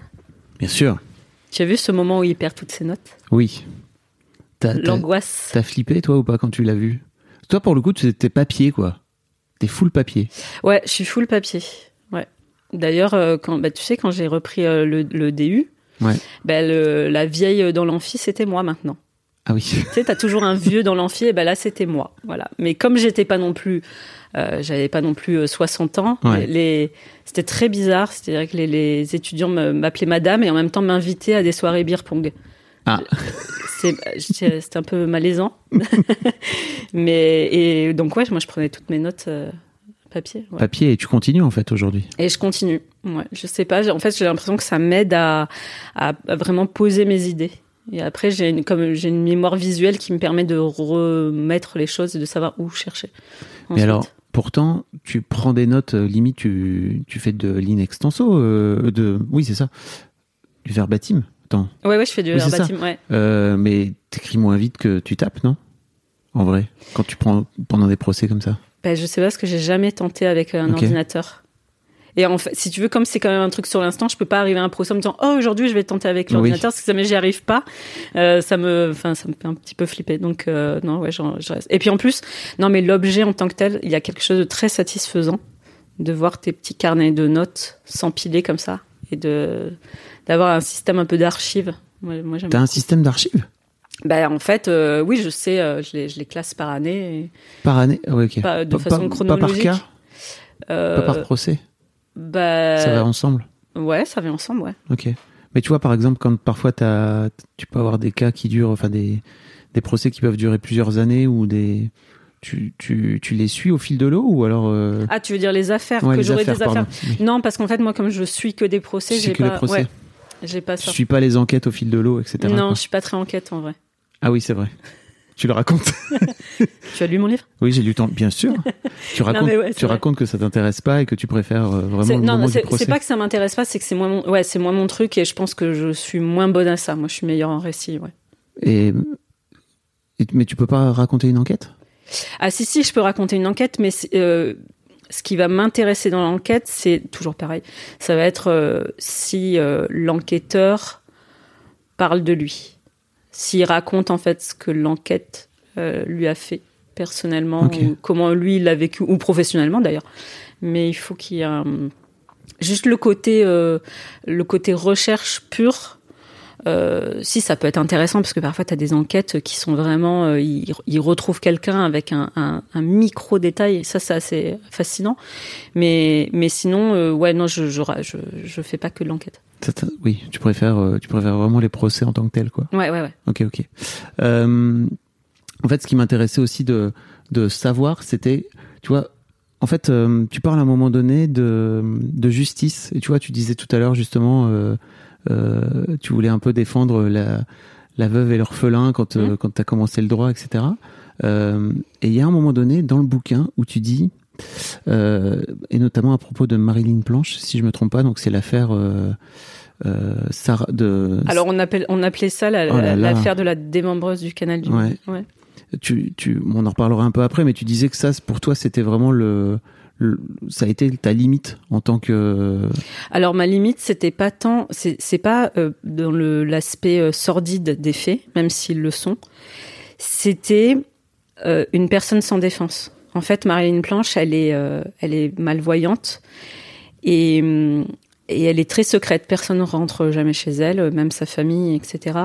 Bien sûr Tu as vu ce moment où il perd toutes ses notes? Oui L'angoisse. T'as flippé, toi, ou pas, quand tu l'as vu? Toi, pour le coup, tu étais papier, quoi. T'es full papier. Ouais, je suis full papier. D'ailleurs, euh, quand, bah, tu sais, quand j'ai repris euh, le, le DU, Ouais. bah, le- la vieille dans l'amphi, c'était moi maintenant. Ah oui. Tu sais, t'as toujours un vieux dans l'amphi, et ben là, c'était moi. Voilà. Mais comme j'étais pas non plus, euh, j'avais pas non plus euh, 60 ans, Ouais. les, c'était très bizarre. C'est-à-dire que les, les étudiants m'appelaient madame et en même temps m'invitaient à des soirées beer pong. Ah. C'était un peu malaisant. <laughs> Mais, et donc, ouais, moi, je prenais toutes mes notes euh, papier. ouais. Papier, et tu continues, en fait, aujourd'hui? Et je continue. Ouais, je sais pas. En fait, j'ai l'impression que ça m'aide à, à, à vraiment poser mes idées. Et après, j'ai une, comme j'ai une mémoire visuelle qui me permet de remettre les choses et de savoir où chercher. Mais alors, Pourtant, tu prends des notes, euh, limite, tu, tu fais de l'inextenso, euh, de, oui, c'est ça, du verbatim. Attends, Ouais, ouais, je fais du Oui, verbatim, ouais. euh, mais t'écris moins vite que tu tapes, non? En vrai, quand tu prends pendant des procès comme ça. Ben, je sais pas, parce que j'ai jamais tenté avec un Ok. ordinateur. Et en fait, si tu veux, comme c'est quand même un truc sur l'instant, je peux pas arriver à un procès en me disant, oh, aujourd'hui, je vais tenter avec Oui. l'ordinateur, parce que ça, mais j'y arrive pas. Euh, ça me, enfin, ça me fait un petit peu flipper. Donc, euh, non, ouais, je reste. Et puis en plus, non, mais l'objet en tant que tel, il y a quelque chose de très satisfaisant de voir tes petits carnets de notes s'empiler comme ça et de, d'avoir un système un peu d'archives. Moi, moi, T'as un système d'archives? Ben, en fait, euh, oui, je sais, euh, je les, je les classe par année. et, par année ouais, ok. Pas de façon Pas par chronologique. cas euh, Pas par procès bah, Ça va ensemble Ouais, ça vient ensemble, ouais. Ok. Mais tu vois, par exemple, quand parfois t'as, tu peux avoir des cas qui durent, enfin des, des procès qui peuvent durer plusieurs années ou des, tu, tu, tu les suis au fil de l'eau ou alors euh, Ah, tu veux dire les affaires ouais, que j'aurais des affaires. Oui. Non, parce qu'en fait, moi, comme je suis que des procès, j'ai pas. les procès. Ouais, j'ai pas Je ça. suis pas les enquêtes au fil de l'eau, etc. non, quoi. je suis pas très enquête en vrai. Ah oui, c'est vrai. Tu le racontes <laughs> Tu as lu mon livre? Oui, j'ai lu ton. Bien sûr. Tu <laughs> racontes, ouais, tu vrai. racontes que ça t'intéresse pas et que tu préfères euh, vraiment le Non, moment du c'est procès. c'est pas que ça m'intéresse pas, c'est que c'est moins mon, ouais, c'est moins mon truc et je pense que je suis moins bonne à ça. Moi, je suis meilleure en récit, ouais. Et, et- mais tu peux pas raconter une enquête? Ah si si, je peux raconter une enquête, mais euh, ce qui va m'intéresser dans l'enquête, c'est toujours pareil. Ça va être euh, si euh, l'enquêteur parle de lui, s'il raconte en fait ce que l'enquête euh, lui a fait personnellement, ou comment lui il l'a vécu, ou professionnellement d'ailleurs. Mais il faut qu'il y ait un- juste le côté euh, le côté recherche pure. Euh, si ça peut être intéressant parce que parfois tu as des enquêtes qui sont vraiment euh, ils, ils retrouvent quelqu'un avec un, un, un micro détail ça c'est assez fascinant mais mais sinon euh, ouais non je je, je je fais pas que de l'enquête Oui, tu préfères, tu préfères vraiment les procès en tant que tels, quoi. ouais ouais ouais Ok, ok. En fait, ce qui m'intéressait aussi de, de savoir, c'était, tu vois, en fait, tu parles à un moment donné de, de justice. Et tu vois, tu disais tout à l'heure, justement, tu voulais un peu défendre la, la veuve et l'orphelin quand, euh, Mhm. quand tu as commencé le droit, etc. Euh, et il y a un moment donné dans le bouquin où tu dis, euh, et notamment à propos de Marilyn Planche, si je me trompe pas, donc c'est l'affaire euh, euh, Sarah de. alors on appelle on appelait ça la- Oh l'affaire de la démembreuse du canal du Ouais. ouais. tu, tu, on en reparlera un peu après, mais tu disais que ça, pour toi, c'était vraiment le- ça a été ta limite en tant que. Alors ma limite, c'était pas tant, c'est pas euh, dans l'aspect euh, sordide des faits, même s'ils le sont. C'était euh, une personne sans défense. En fait, Marilyn Planche, elle est, elle est malvoyante et et elle est très secrète. Personne ne rentre jamais chez elle, même sa famille, etc.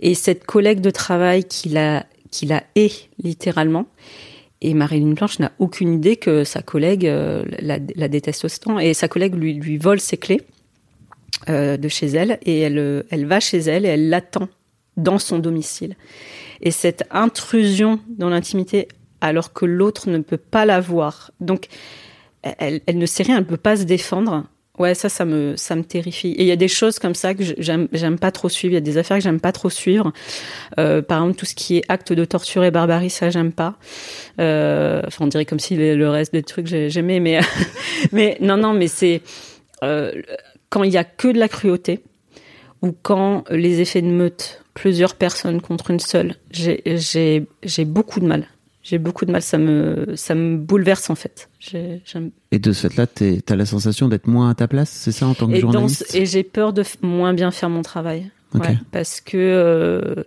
Et cette collègue de travail qui la qui la hait littéralement. Et Marilyn Planche n'a aucune idée que sa collègue euh, la, déteste autant. Et sa collègue lui, lui vole ses clés euh, de chez elle et elle, euh, elle va chez elle et elle l'attend dans son domicile. Et cette intrusion dans l'intimité alors que l'autre ne peut pas la voir. Donc, elle, elle ne sait rien, elle ne peut pas se défendre. Ouais, ça, ça me, ça me terrifie. Et il y a des choses comme ça que j'aime, pas trop suivre. Il y a des affaires que j'aime pas trop suivre. Euh, par exemple, tout ce qui est acte de torture et barbarie, ça, j'aime pas. Euh, enfin, on dirait comme si le, reste des trucs j'ai- j'aimais, mais, <laughs> mais non, non, mais c'est euh, quand il y a que de la cruauté ou quand les effets de meute, plusieurs personnes contre une seule, j'ai beaucoup de mal. J'ai beaucoup de mal, ça me, ça me bouleverse en fait. Et de ce fait-là, t'es- t'as la sensation d'être moins à ta place, c'est ça, en tant que et, journaliste et j'ai peur de moins bien faire mon travail. Ouais, parce que. euh,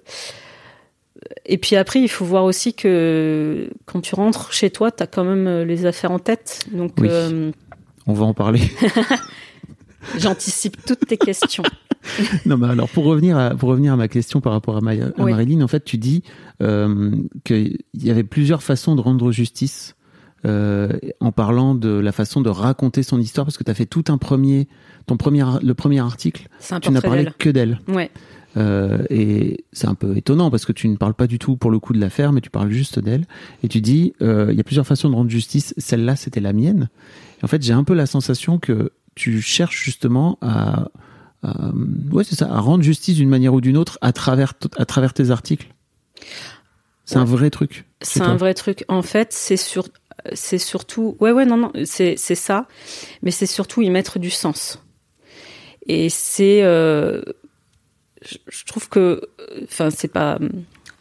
Et puis après, il faut voir aussi que quand tu rentres chez toi, tu as quand même euh, les affaires en tête. Donc, Oui. euh, On va en parler. <laughs> j'anticipe toutes tes questions. <laughs> non, mais alors pour revenir à pour revenir à ma question par rapport à, Ma- à Oui. Marilyn, en fait, tu dis euh, qu'il y avait plusieurs façons de rendre justice. euh, en parlant de la façon de raconter son histoire, parce que tu as fait tout un premier, ton premier, le premier article, tu n'as parlé que d'elle. Ouais. Euh, et c'est un peu étonnant parce que tu ne parles pas du tout pour le coup de l'affaire, mais tu parles juste d'elle. Et tu dis, euh, il y a plusieurs façons de rendre justice. Celle-là, c'était la mienne. Et en fait, j'ai un peu la sensation que tu cherches justement à, à- ouais, c'est ça, à rendre justice d'une manière ou d'une autre à travers, à travers tes articles. C'est un vrai truc. C'est un vrai truc. En fait, c'est sur. c'est surtout, ouais, ouais, non, non, c'est c'est ça, mais c'est surtout y mettre du sens. Et c'est, euh, je, je trouve que, enfin, c'est pas,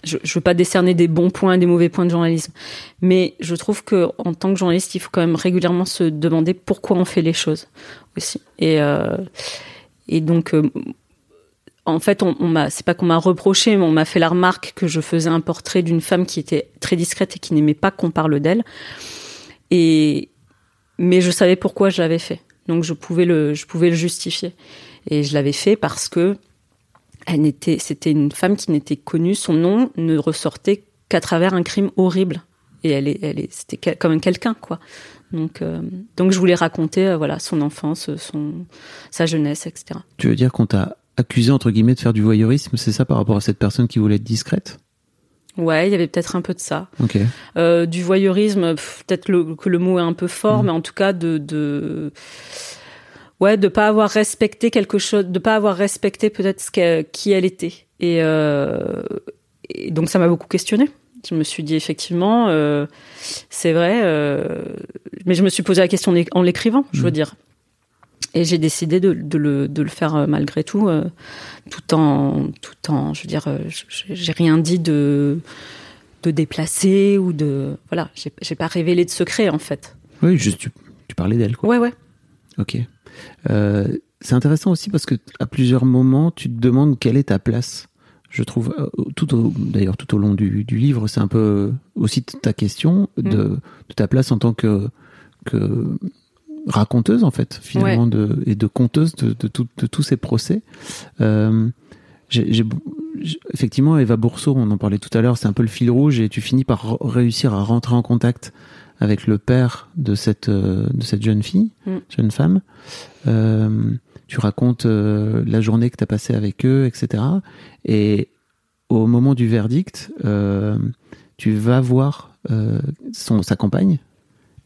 je, je veux pas décerner des bons points et des mauvais points de journalisme, mais je trouve que en tant que journaliste, il faut quand même régulièrement se demander pourquoi on fait les choses aussi. Et euh, et donc, euh, en fait, on, on m'a, c'est pas qu'on m'a reproché, mais on m'a fait la remarque que je faisais un portrait d'une femme qui était très discrète et qui n'aimait pas qu'on parle d'elle. Et mais je savais pourquoi je l'avais fait, donc je pouvais le, je pouvais le justifier. Et je l'avais fait parce que c'était une femme qui n'était connue, son nom ne ressortait qu'à travers un crime horrible. Et elle est, elle est, c'était quel- comme quelqu'un, quoi. Donc, euh, donc je voulais raconter, euh, voilà, son enfance, son, sa jeunesse, etc. Tu veux dire qu'on t'a accusé entre guillemets de faire du voyeurisme, c'est ça par rapport à cette personne qui voulait être discrète? Ouais, il y avait peut-être un peu de ça. Euh, du voyeurisme, peut-être que le mot est un peu fort, Mhm. mais en tout cas de, de ouais, de pas avoir respecté quelque chose, de pas avoir respecté peut-être ce qui elle était. Et, euh, et donc ça m'a beaucoup questionné. Je me suis dit effectivement, euh, c'est vrai, euh, mais je me suis posé la question en l'écrivant, je veux Mhm. dire. Et j'ai décidé de, de le, de le faire malgré tout, tout en, tout en, je veux dire, j'ai rien dit de, de déplacé ou de, voilà, j'ai pas révélé de secret en fait. Oui, juste tu, tu parlais d'elle, quoi. Ouais, ouais. Ok. Euh, c'est intéressant aussi parce que à plusieurs moments, tu te demandes quelle est ta place. Je trouve, euh, tout au, d'ailleurs, tout au long du, du livre, c'est un peu aussi ta question de, de ta place en tant que, que raconteuse, en fait, finalement, de, et de conteuse de, de, tout- de tous ces procès. Euh, j'ai, j'ai- j'ai- effectivement, Eva Bourseau, on en parlait tout à l'heure, c'est un peu le fil rouge et tu finis par réussir à rentrer en contact avec le père de cette, euh, de cette jeune fille, Mm. jeune femme. Euh, tu racontes euh, la journée que tu as passée avec eux, etc. Et au moment du verdict, tu vas voir son, sa compagne,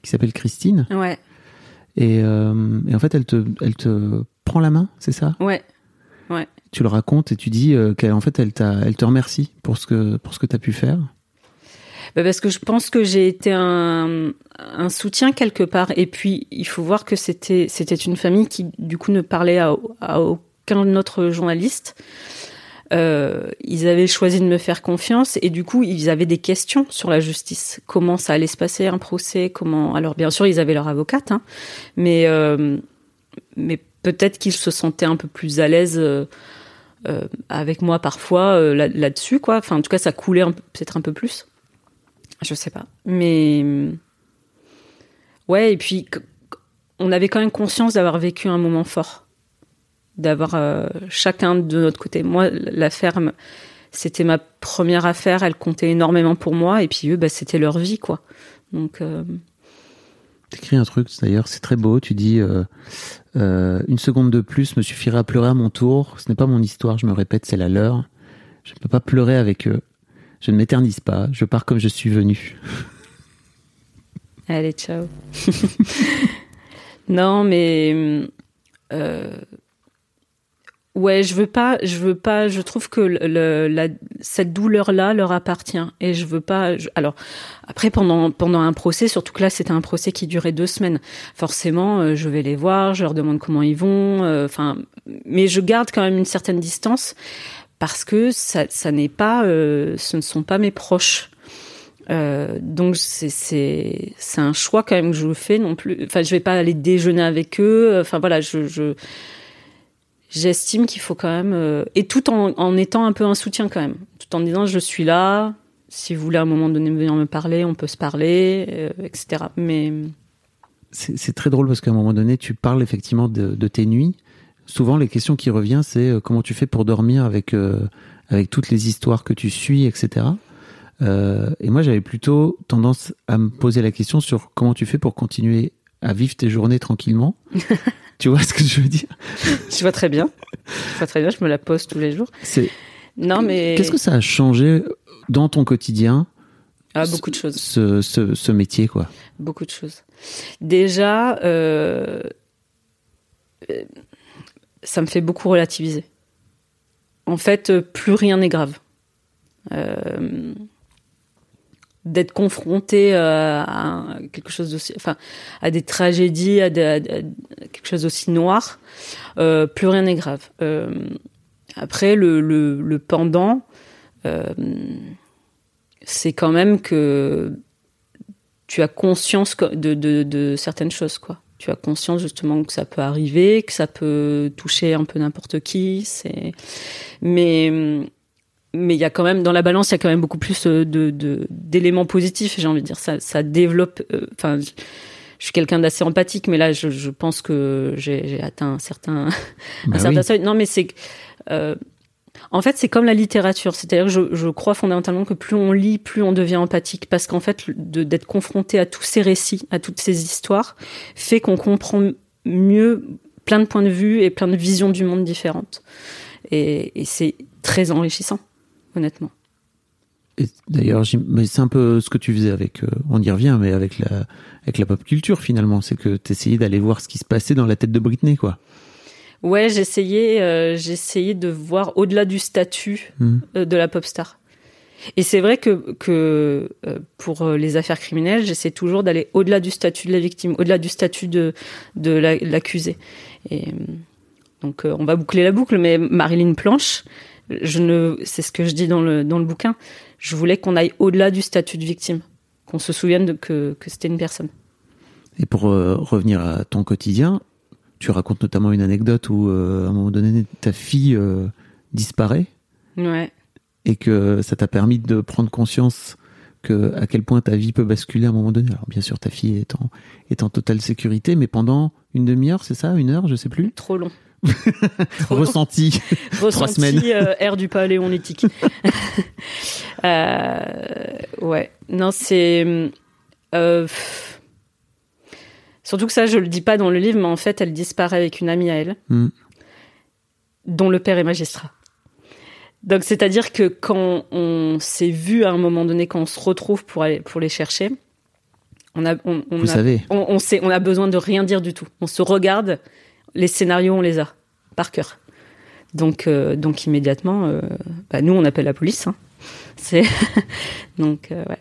qui s'appelle Christine, Ouais, et, euh, et en fait, elle te, elle te prend la main, c'est ça? Ouais. Tu le racontes et tu dis euh, qu'elle en fait, elle, t'a, elle te remercie pour ce que, pour ce que tu as pu faire. Bah, parce que je pense que j'ai été un, soutien quelque part. Et puis, il faut voir que c'était c'était une famille qui, du coup, ne parlait à, aucun autre journaliste. Euh, ils avaient choisi de me faire confiance et du coup, ils avaient des questions sur la justice. Comment ça allait se passer un procès Comment Alors, bien sûr, ils avaient leur avocate, hein, mais euh, mais peut-être qu'ils se sentaient un peu plus à l'aise. euh, avec moi parfois là- là-dessus quoi enfin en tout cas ça coulait peut-être un peu plus je sais pas. Mais. Ouais, et puis, on avait quand même conscience d'avoir vécu un moment fort. D'avoir euh, chacun de notre côté. Moi, la ferme, c'était ma première affaire, elle comptait énormément pour moi, et puis eux, bah, c'était leur vie, quoi. Donc, euh, T'écris un truc, d'ailleurs, c'est très beau. Tu dis euh, euh, Une seconde de plus me suffirait à pleurer à mon tour. Ce n'est pas mon histoire, je me répète, c'est la leur. Je ne peux pas pleurer avec eux. Je ne m'éternise pas. Je pars comme je suis venu. allez, ciao. <laughs> non, mais. euh, Ouais, je veux pas, je veux pas, je trouve que cette douleur-là leur appartient et je veux pas. alors après pendant pendant un procès, surtout que là c'était un procès qui durait deux semaines. Forcément, euh, je vais les voir, je leur demande comment ils vont. euh, Enfin, mais je garde quand même une certaine distance parce que ça, n'est pas, euh, ce ne sont pas mes proches. Euh, donc c'est un choix quand même que je fais non plus. Enfin, je vais pas aller déjeuner avec eux. Enfin voilà, je, je j'estime qu'il faut quand même euh, et tout en, étant un peu un soutien quand même, tout en disant je suis là. Si vous voulez à un moment donné venir me parler, on peut se parler, etc. Mais C'est très drôle parce qu'à un moment donné, tu parles effectivement de tes nuits. Souvent, les questions qui reviennent, c'est euh, comment tu fais pour dormir avec, euh, avec toutes les histoires que tu suis, etc. Euh, et moi, j'avais plutôt tendance à me poser la question sur comment tu fais pour continuer à vivre tes journées tranquillement. <laughs> tu vois ce que je veux dire? Je vois très bien, je vois très bien, je me la pose tous les jours. C'est Non mais Qu'est-ce que ça a changé dans ton quotidien ah, beaucoup de choses. ce, ce, ce métier, quoi? Beaucoup de choses. Déjà, euh, ça me fait beaucoup relativiser. En fait, euh, plus rien n'est grave. Euh, d'être confronté euh, à quelque chose enfin, à des tragédies, à, quelque chose d'aussi noir, plus rien n'est grave. Après, le, le, pendant, c'est quand même que tu as conscience co- de, de, de certaines choses, quoi. Tu as conscience justement que ça peut arriver, que ça peut toucher un peu n'importe qui. C'est, mais mais il y a quand même dans la balance, il y a quand même beaucoup plus euh, de- d'éléments positifs. J'ai envie de dire ça, ça développe. euh, Enfin, je, je suis quelqu'un d'assez empathique, mais là, je, je pense que j'ai atteint un certain <laughs> un Bah certain oui. seuil. Non, mais c'est euh, en fait, c'est comme la littérature. C'est-à-dire que je, crois fondamentalement que plus on lit, plus on devient empathique. Parce qu'en fait, d'être confronté à tous ces récits, à toutes ces histoires, fait qu'on comprend mieux plein de points de vue et plein de visions du monde différentes. Et, c'est très enrichissant, honnêtement. D'ailleurs, c'est un peu ce que tu faisais avec, euh, on y revient, mais avec la, avec la pop culture finalement, c'est que t'essayais d'aller voir ce qui se passait dans la tête de Britney, quoi. Ouais, j'essayais, euh, j'essayais de voir au-delà du statut Mhm. euh, de la pop star. Et c'est vrai que, que euh, pour les affaires criminelles, j'essaie toujours d'aller au-delà du statut de la victime, au-delà du statut de, de la- l'accusé. Et donc, euh, on va boucler la boucle, mais Marilyn Planche, je ne, c'est ce que je dis dans le, dans le bouquin, je voulais qu'on aille au-delà du statut de victime, qu'on se souvienne de, que, que c'était une personne. Et pour euh, revenir à ton quotidien, tu racontes notamment une anecdote où, euh, à un moment donné, ta fille euh, disparaît Ouais. et que ça t'a permis de prendre conscience que à quel point ta vie peut basculer à un moment donné. Alors bien sûr, ta fille est en, est en totale sécurité, mais pendant une demi-heure, c'est ça, une heure, je sais plus. Trop long. <laughs> Ressenti. <laughs> Ressenti, semaines. euh, air du paléolithique. <laughs> euh, ouais. Non, c'est. euh, pff. Surtout que ça, je le dis pas dans le livre, mais en fait, elle disparaît avec une amie à elle, Hmm. dont le père est magistrat. Donc, c'est-à-dire que quand on s'est vu à un moment donné, quand on se retrouve pour aller pour les chercher, on a, on, on Vous a, savez. on, on sait, on a besoin de rien dire du tout. On se regarde, les scénarios, on les a par cœur. Donc, euh, donc immédiatement, euh, bah, nous, on appelle la police. hein. C'est <laughs> donc euh, ouais.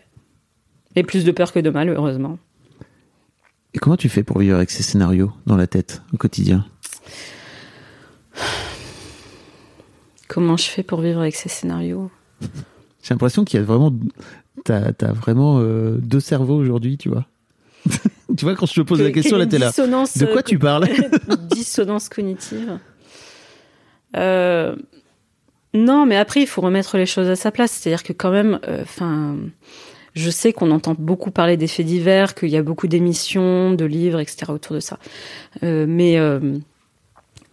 Et plus de peur que de mal, heureusement. Et comment tu fais pour vivre avec ces scénarios dans la tête au quotidien? Comment je fais pour vivre avec ces scénarios? J'ai l'impression qu'il y a vraiment, t'as, vraiment euh, deux cerveaux aujourd'hui, tu vois. <laughs> tu vois, quand je te pose la Que- question, là, t'es là. dissonance, De quoi euh, tu parles? <laughs> dissonance cognitive. Euh, non, mais après, il faut remettre les choses à sa place. C'est-à-dire que quand même, enfin, je sais qu'on entend beaucoup parler des faits divers, qu'il y a beaucoup d'émissions, de livres, etc. autour de ça. Euh, mais, euh,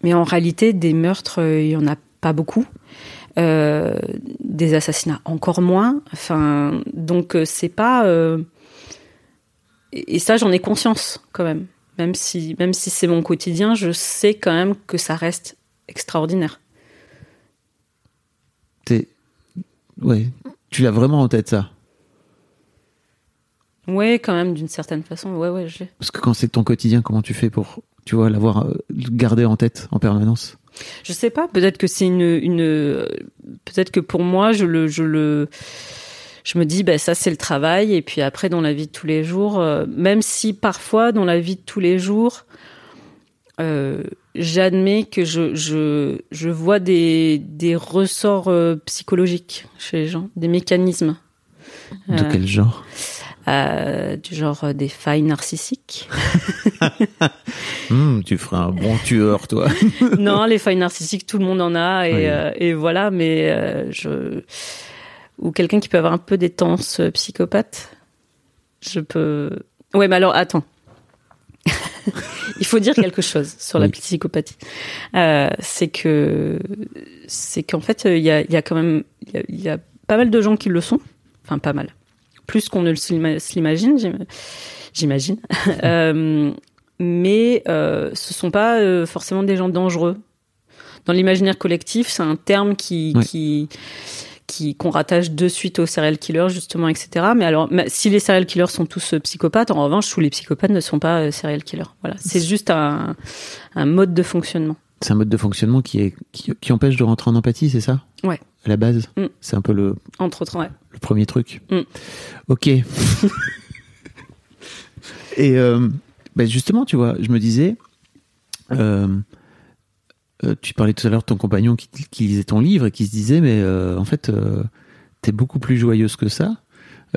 mais en réalité, des meurtres, euh, il y en a pas beaucoup. Des assassinats encore moins. Enfin, donc c'est pas. et et ça, j'en ai conscience quand même. Même si, même si c'est mon quotidien, je sais quand même que ça reste extraordinaire. T'es- Ouais, tu l'as vraiment en tête, ça? Ouais, quand même, d'une certaine façon. Ouais, ouais, je l'ai. Parce que quand c'est ton quotidien, comment tu fais pour, tu vois, l'avoir euh, gardé en tête en permanence? Je sais pas. Peut-être que c'est une, une, peut-être que pour moi, je le, je le, je me dis, ben ça c'est le travail. Et puis après, dans la vie de tous les jours, euh, même si parfois dans la vie de tous les jours, euh, j'admets que je, je, je vois des, des ressorts psychologiques chez les gens, des mécanismes. De quel genre? Euh, du genre euh, des failles narcissiques. Hum, <laughs> Tu ferais un bon tueur, toi. <laughs> non, les failles narcissiques, tout le monde en a et, Oui. euh, et voilà, mais euh, je ou quelqu'un qui peut avoir un peu des tendances euh, psychopathes. Je peux. Ouais, mais alors attends. <laughs> Il faut dire quelque chose sur la psychopathie. Euh, c'est que c'est qu'en fait il y a, il y a quand même il y a, il y a pas mal de gens qui le sont. Enfin pas mal. Plus qu'on ne l'imagine, j'im- j'imagine. <laughs> Euh, mais euh, ce sont pas euh, forcément des gens dangereux. Dans l'imaginaire collectif, c'est un terme qui Ouais. qui qui qu'on rattache de suite aux serial killers justement, etc. Mais alors, si les serial killers sont tous euh, psychopathes, en revanche, tous les psychopathes ne sont pas serial killers. Voilà, c'est juste un un mode de fonctionnement. C'est un mode de fonctionnement qui, est, qui, qui empêche de rentrer en empathie, c'est ça? Ouais. À la base. Mm. C'est un peu le, Entre autres, ouais. le premier truc. Mm. Ok. <laughs> Et euh, ben justement, tu vois, je me disais, euh, euh, tu parlais tout à l'heure de ton compagnon qui, qui lisait ton livre et qui se disait, mais euh, en fait, t'es beaucoup plus joyeuse que ça.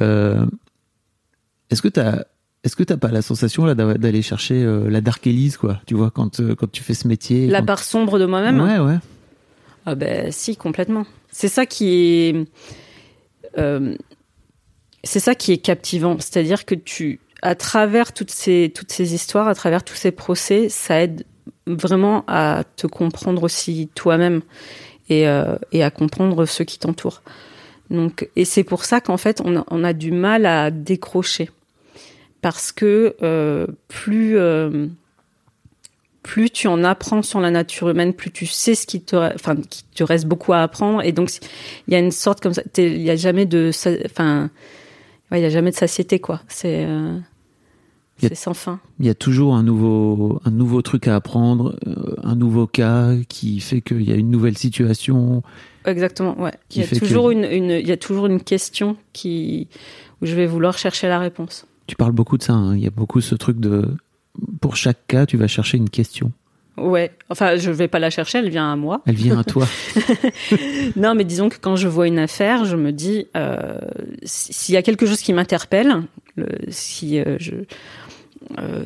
Est-ce que t'as est-ce que t'as pas la sensation là d'aller chercher la dark Elise quoi tu vois quand quand tu fais ce métier La quand- part sombre de moi-même ouais ouais Ah ben si, complètement. C'est ça qui est, euh, c'est ça qui est captivant. C'est-à-dire que tu, à travers toutes ces histoires, à travers tous ces procès, ça aide vraiment à te comprendre aussi toi-même et euh, à comprendre ceux qui t'entourent. Donc et c'est pour ça qu'en fait on a, du mal à décrocher parce que euh, plus plus tu en apprends sur la nature humaine, plus tu sais ce qui te, enfin, qui te reste beaucoup à apprendre. Et donc, il y a une sorte comme ça, il y a jamais de, enfin, ouais, il y a jamais de satiété, quoi. C'est, euh, c'est sans fin. il y a toujours un nouveau un nouveau truc à apprendre euh, un nouveau cas qui fait qu'il y a une nouvelle situation Exactement, ouais. Il y a que- toujours une, une, il y a toujours une question qui, où je vais vouloir chercher la réponse. tu parles beaucoup de ça hein. il y a beaucoup ce truc de pour chaque cas tu vas chercher une question Ouais. Enfin, je vais pas la chercher, elle vient à moi. elle vient à <laughs> toi Non, mais disons que quand je vois une affaire, je me dis euh, si- s'il y a quelque chose qui m'interpelle, le- si euh, je, euh,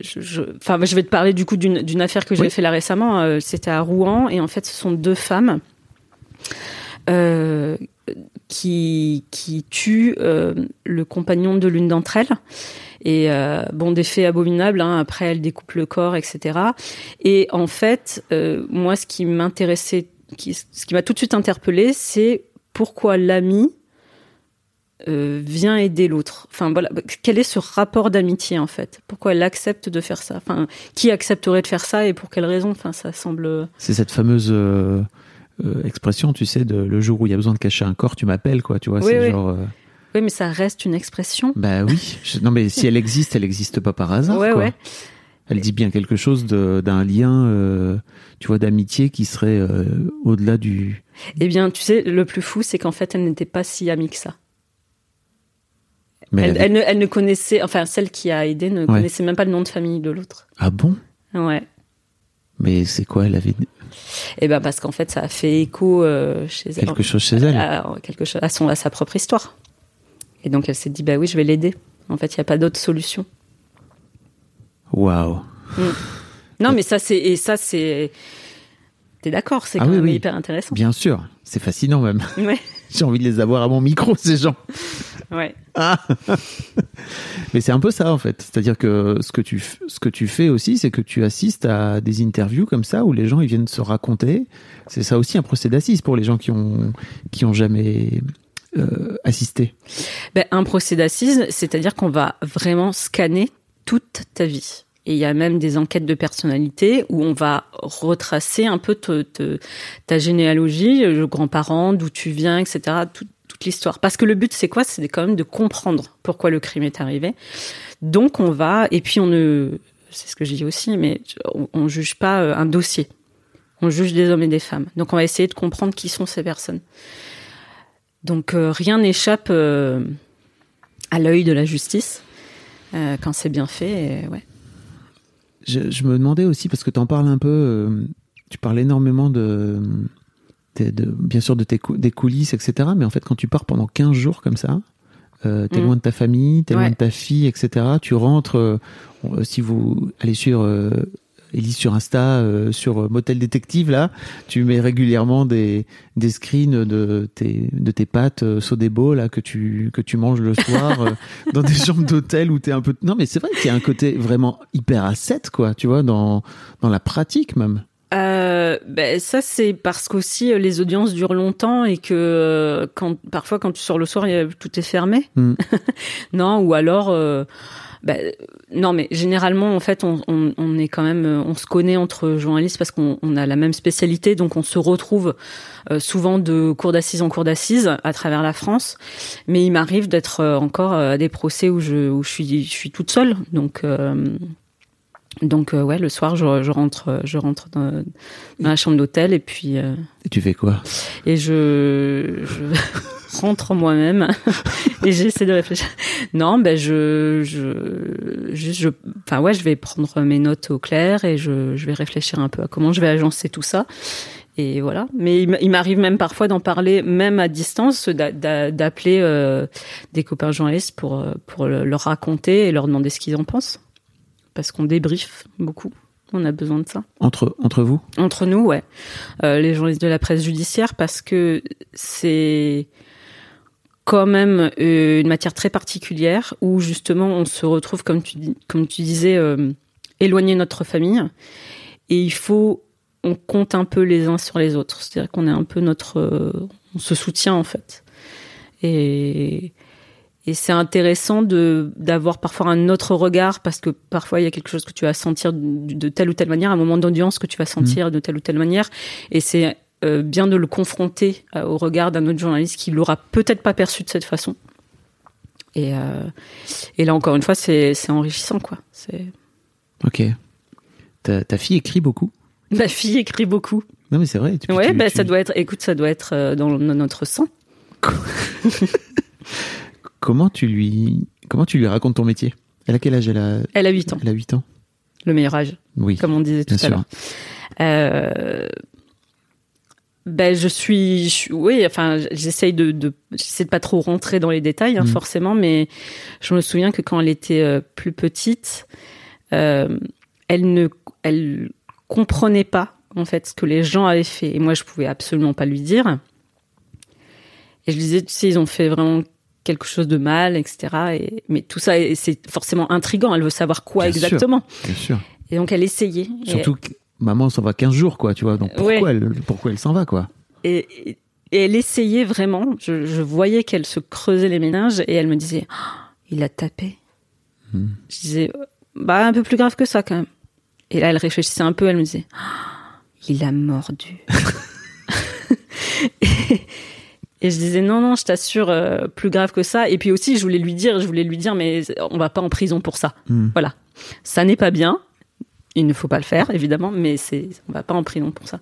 je, je- enfin, je vais te parler du coup d'une affaire que j'ai Oui. fait là récemment. C'était à Rouen et en fait, ce sont deux femmes qui qui tuent le compagnon de l'une d'entre elles. Et euh, bon, des faits abominables. Hein, après, elles découpent le corps, etc. Et en fait, euh, moi, ce qui m'intéressait, qui, ce qui m'a tout de suite interpellée, c'est pourquoi l'ami euh, vient aider l'autre. Enfin voilà, quel est ce rapport d'amitié en fait? Pourquoi elle accepte de faire ça? Enfin, qui accepterait de faire ça et pour quelle raison? Enfin, ça semble. c'est cette fameuse euh, expression tu sais de le jour où il y a besoin de cacher un corps tu m'appelles quoi tu vois Oui, c'est oui. genre euh, Oui, mais ça reste une expression. bah oui Je- non mais si elle existe elle existe pas par hasard Ouais, quoi. ouais. elle dit bien quelque chose d'un lien euh, tu vois d'amitié qui serait euh, au-delà du Eh bien, tu sais, le plus fou, c'est qu'en fait, elle n'était pas si amie que ça. mais Elle, elle avait- elle ne, elle ne connaissait, enfin, celle qui a aidé ne Ouais. connaissait même pas le nom de famille de l'autre. ah bon? Ouais. mais c'est quoi elle avait Et ben parce qu'en fait, ça a fait écho euh, chez elle. quelque chose chez elle à, quelque chose à son à sa propre histoire. Et donc elle s'est dit bah oui, je vais l'aider. En fait, il y a pas d'autre solution. waouh Non, mais ça c'est et ça c'est T'es d'accord, c'est Ah quand oui, même oui. hyper intéressant. bien sûr c'est fascinant même Ouais, <laughs> j'ai envie de les avoir à mon micro <laughs> ces gens ouais. Ah <laughs> Mais c'est un peu ça en fait. C'est-à-dire que ce que tu ce que tu fais aussi, c'est que tu assistes à des interviews comme ça où les gens ils viennent se raconter. C'est ça aussi un procès d'assises pour les gens qui ont qui ont jamais euh. Ben, un procès d'assises, c'est-à-dire qu'on va vraiment scanner toute ta vie. Et il y a même des enquêtes de personnalité où on va retracer un peu ta généalogie, le grand-parent, d'où tu viens, etc. tout- toute l'histoire. Parce que le but, c'est quoi? C'est quand même de comprendre pourquoi le crime est arrivé. Donc on va, et puis on ne, c'est ce que je dis aussi, mais on, on juge pas euh, un dossier. On juge des hommes et des femmes. Donc on va essayer de comprendre qui sont ces personnes. Donc euh, rien n'échappe euh, à l'œil de la justice euh, quand c'est bien fait. et ouais. Je, je me demandais aussi parce que tu en parles un peu. tu parles énormément de, de, de- bien sûr de tes cou- des coulisses, etc. Mais en fait, quand tu pars pendant 15 jours comme ça, euh, t'es Mm. loin de ta famille, t'es loin de ta fille, etc. Tu rentres. euh, si vous allez sur euh, Elise sur Insta, euh, sur Motel Détective, là, tu mets régulièrement des, des screens de tes, de tes pâtes euh, Sodebo, là, que tu, que tu manges le soir, euh, <laughs> dans des chambres d'hôtel où t'es un peu, non, mais c'est vrai qu'il y a un côté vraiment hyper asset, quoi, tu vois, dans, dans la pratique, même. Euh, ben, ça c'est parce qu'aussi euh, les audiences durent longtemps et que euh, quand parfois quand tu sors le soir il y a- tout est fermé. Mm. <laughs> non ou alors euh, ben, non mais généralement en fait on, on, on est quand même euh, on se connaît entre journalistes parce qu'on on a la même spécialité donc on se retrouve euh, souvent de cours d'assises en cours d'assises à travers la France. Mais il m'arrive d'être euh, encore à des procès où je où je suis je suis toute seule donc. euh, Donc euh, ouais, le soir, je, je rentre, je rentre dans, dans la chambre d'hôtel et puis euh, Et tu fais quoi? et je, je rentre en moi-même <laughs> et j'essaie de réfléchir. Non, ben je, je, je, enfin ouais, je vais prendre mes notes au clair et je, je vais réfléchir un peu à comment je vais agencer tout ça. Et voilà. Mais il m'arrive même parfois d'en parler, même à distance, d'a- d'a- d'appeler euh, des copains journalistes pour euh, pour le- leur raconter et leur demander ce qu'ils en pensent, parce qu'on débriefe beaucoup. On a besoin de ça. entre, entre vous? Entre nous, ouais. Euh, les journalistes de la presse judiciaire, parce que c'est quand même euh, une matière très particulière où justement on se retrouve, comme tu, dis- comme tu disais, euh, éloigné de notre famille. Et il faut, on compte un peu les uns sur les autres. C'est-à-dire qu'on est un peu notre, euh, on se soutient en fait. Et, et c'est intéressant de d'avoir parfois un autre regard parce que parfois il y a quelque chose que tu vas sentir de, de telle ou telle manière, un moment d'audience que tu vas sentir de telle ou telle manière, et c'est euh, bien de le confronter euh, au regard d'un autre journaliste qui l'aura peut-être pas perçu de cette façon. Et, euh, et là encore une fois, c'est enrichissant quoi. Ok. Ta, ta fille écrit beaucoup ma fille écrit beaucoup. Non, mais c'est vrai. tu- Ouais, tu- bah, tu- ça doit être. Écoute, ça doit être dans notre sang. <laughs> Comment tu lui, comment tu lui racontes ton métier? Elle a quel âge? Elle a, Elle a 8 ans, elle a 8 ans. le meilleur âge, Oui. comme on disait tout à l'heure. Euh, ben je suis, je- oui, enfin j'essaye de, de j'essaie de pas trop rentrer dans les détails hein, Mhm. forcément, mais je me souviens que quand elle était euh, plus petite, euh, elle ne, elle comprenait pas en fait ce que les gens avaient fait et moi je pouvais absolument pas lui dire. Et je disais, tu sais, ils ont fait vraiment quelque chose de mal, etc. Et, mais tout ça, c'est forcément intrigant. Elle veut savoir quoi Bien sûr. exactement. Bien sûr. Et donc elle essayait. Surtout maman s'en va 15 jours, quoi, tu vois. Donc pourquoi, Ouais. elle, pourquoi elle s'en va, quoi? Et, elle essayait vraiment. Je, je voyais qu'elle se creusait les méninges et elle me disait Ah, Il a tapé. Hmm. Je disais Bah, un peu plus grave que ça quand même. Et là, elle réfléchissait un peu. Elle me disait Ah, Il a mordu. <laughs> et, et je disais Non, non, je t'assure, euh, plus grave que ça. Et puis aussi, je voulais lui dire Je voulais lui dire Mais on va pas en prison pour ça. Hmm. Voilà. Ça n'est pas bien. Il ne faut pas le faire, évidemment, mais c'est, on va pas en prison pour ça.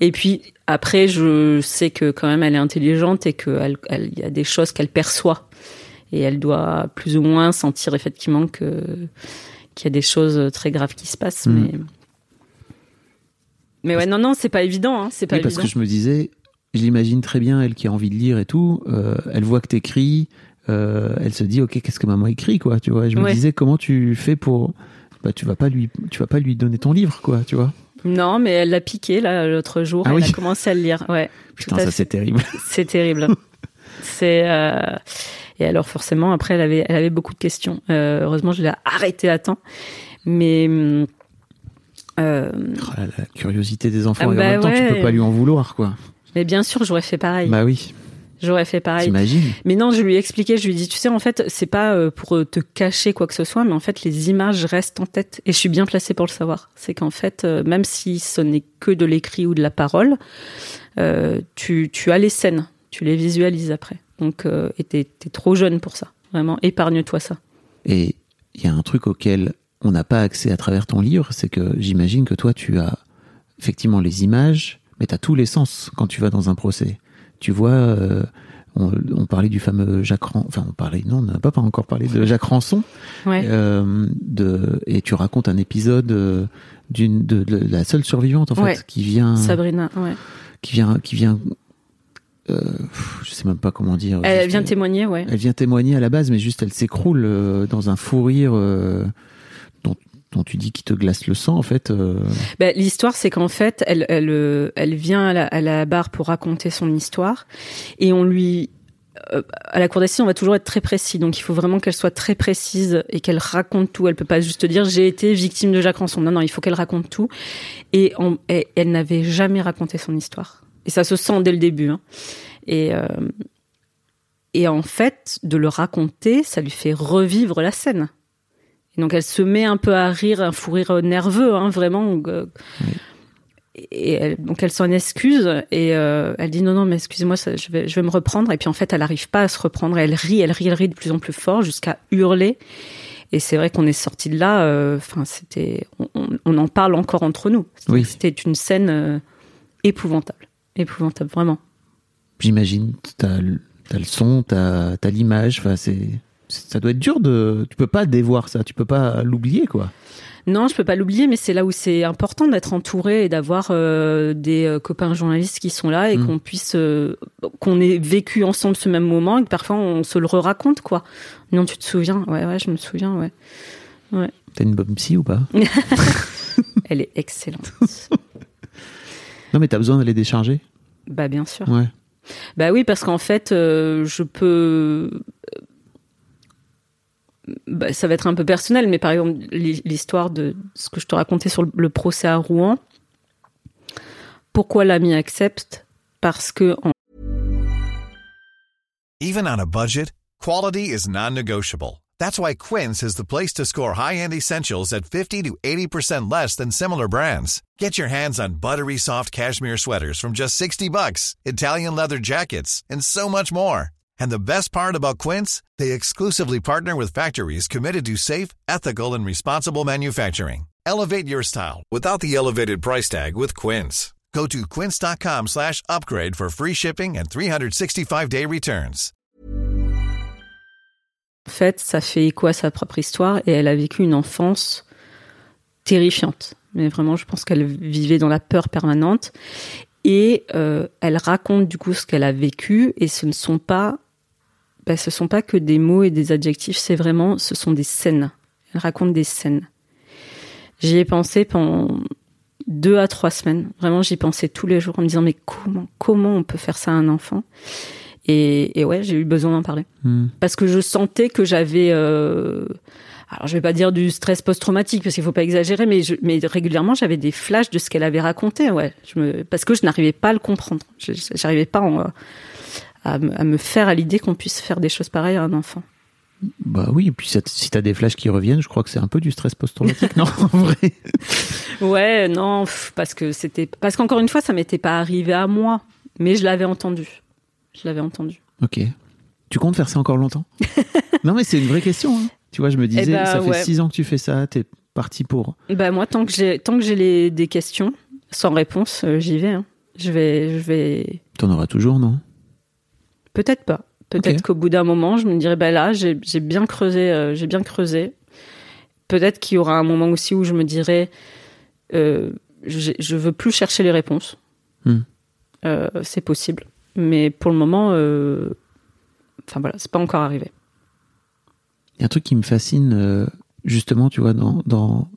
Et puis après, je sais que quand même elle est intelligente et qu'il elle, il y a des choses qu'elle perçoit et elle doit plus ou moins sentir effectivement que qu'il y a des choses très graves qui se passent. Mm. Mais mais ouais, non, non, c'est pas évident. Hein, c'est pas Oui, parce que je me disais, je l'imagine très bien, elle qui a envie de lire et tout, euh, elle voit que t'écris, euh, elle se dit, ok, qu'est-ce que maman écrit, quoi, tu vois. Je me Ouais. disais, comment tu fais pour, bah, tu vas pas lui, tu vas pas lui donner ton livre, quoi, tu vois. Non, mais elle l'a piqué là l'autre jour. Ah elle oui. a commencé à le lire. Ouais, Putain, ça c'est terrible. c'est terrible. <laughs> c'est euh, et alors forcément après elle avait elle avait beaucoup de questions. Euh, heureusement je l'ai arrêtée à temps. Mais euh, Oh là la curiosité des enfants, Ah et bah en même temps, tu peux pas lui en vouloir, quoi. mais bien sûr j'aurais fait pareil. Bah oui, J'aurais fait pareil. t'imagines. Mais non, je lui ai expliqué, je lui ai dit, tu sais, en fait, c'est pas euh, pour euh, te cacher quoi que ce soit, mais en fait, les images restent en tête. Et je suis bien placée pour le savoir. C'est qu'en fait, euh, même si ce n'est que de l'écrit ou de la parole, euh, tu, tu as les scènes, tu les visualises après. Donc, euh, et t'es, t'es trop jeune pour ça. Vraiment, épargne-toi ça. Et il y a un truc auquel on n'a pas accès à travers ton livre, c'est que j'imagine que toi, tu as effectivement les images, mais tu as tous les sens quand tu vas dans un procès. Tu vois, euh, on, on parlait du fameux Jacques Ranson, enfin on parlait, non, on n'a pas encore parlé de Jacques Ranson, Ouais. euh, de, et tu racontes un épisode euh, d'une de, de la seule survivante en fait qui vient, Sabrina, ouais. qui vient, qui vient, euh, je sais même pas comment dire. Elle juste, vient témoigner, ouais. elle vient témoigner à la base, mais juste elle s'écroule euh, dans un fou rire euh, dont, dont tu dis qu'il te glace le sang, en fait. euh. Ben, l'histoire, c'est qu'en fait, elle, euh, vient à la, barre pour raconter son histoire, et on lui, euh, à la cour d'assises, on va toujours être très précis, donc il faut vraiment qu'elle soit très précise et qu'elle raconte tout. Elle peut pas juste dire j'ai été victime de Jacques Ranson. Non, non, il faut qu'elle raconte tout. Et, elle n'avait jamais raconté son histoire. Et ça se sent dès le début. hein. Euh, et en fait, de le raconter, ça lui fait revivre la scène. Et donc elle se met un peu à rire, un fou rire nerveux, hein, vraiment. euh, Et elle, donc elle s'en excuse et euh, elle dit non non mais excusez-moi je vais je vais me reprendre et puis en fait elle arrive pas à se reprendre elle rit elle rit elle rit de plus en plus fort jusqu'à hurler Et c'est vrai qu'on est sorti de là. euh, Enfin, c'était, on, en parle encore entre nous. Oui. C'était une scène euh, épouvantable, épouvantable vraiment. J'imagine, t'as t'as le son, t'as as, l'image, enfin, c'est. Ça doit être dur de. Tu peux pas dévoir ça, tu peux pas l'oublier, quoi. Non, je peux pas l'oublier, mais c'est là où c'est important d'être entouré et d'avoir euh, des euh, copains journalistes qui sont là et Mm. qu'on puisse, euh, qu'on ait vécu ensemble ce même moment et que parfois on se le raconte quoi. Non, tu te souviens? Ouais, ouais, je me souviens, ouais. T'as une bonne psy ou pas? <laughs> Elle est excellente. <laughs> Non, mais t'as besoin d'aller décharger? Bah bien sûr. Ouais. Bah oui, parce qu'en fait, euh, je peux. Bah, ça va être un peu personnel, mais par exemple, l'hi- l'histoire de ce que je te racontais sur le- le procès à Rouen. Pourquoi l'ami accepte? Parce que en Even on a budget, quality is non-negotiable. That's why Quince is the place to score high-end essentials at 50 to 80% less than similar brands. Get your hands on buttery soft cashmere sweaters from just 60 bucks, Italian leather jackets, and so much more. And the best part about Quince, they exclusively partner with factories committed to safe, ethical, and responsible manufacturing. Elevate your style without the elevated price tag with Quince. Go to quince.com slash upgrade for free shipping and 365-day returns. fait, ça fait écho à sa propre histoire? Et elle a vécu une enfance terrifiante. Mais vraiment, je pense qu'elle vivait dans la peur permanente. Et euh, elle raconte du coup ce qu'elle a vécu et ce ne sont pas, ben, ce sont pas que des mots et des adjectifs, c'est vraiment, ce sont des scènes. Elle raconte des scènes. J'y ai pensé pendant deux à trois semaines. Vraiment, j'y pensais tous les jours en me disant mais comment, comment on peut faire ça à un enfant? Et, et ouais, j'ai eu besoin d'en parler Hmm. parce que je sentais que j'avais euh, alors je vais pas dire du stress post-traumatique parce qu'il faut pas exagérer mais je, mais régulièrement j'avais des flashs de ce qu'elle avait raconté ouais je me parce que je n'arrivais pas à le comprendre j'arrivais pas en- à, me- à me faire à l'idée qu'on puisse faire des choses pareilles à un enfant Bah oui, et puis si t'as des flashs qui reviennent, je crois que c'est un peu du stress post-traumatique, <laughs> non En vrai? ouais non parce que c'était parce qu'encore une fois ça m'était pas arrivé à moi mais je l'avais entendu je l'avais entendu Ok. Tu comptes faire ça encore longtemps? <laughs> Non, mais c'est une vraie question. hein. Tu vois, je me disais, Eh ben, ça fait ouais. six ans que tu fais ça, t'es parti pour. bah moi tant que j'ai tant que j'ai les des questions sans réponse euh, j'y vais hein. je vais je vais T'en auras toujours, non? Peut-être pas. Peut-être qu'au bout d'un moment, je me dirais, bah là, j'ai bien creusé, euh, j'ai bien creusé. Peut-être qu'il y aura un moment aussi où je me dirais, euh, je, je veux plus chercher les réponses. Hmm. Euh, c'est possible, mais pour le moment, enfin voilà, c'est pas encore arrivé. Il y a un truc qui me fascine, justement, tu vois, dans, dans.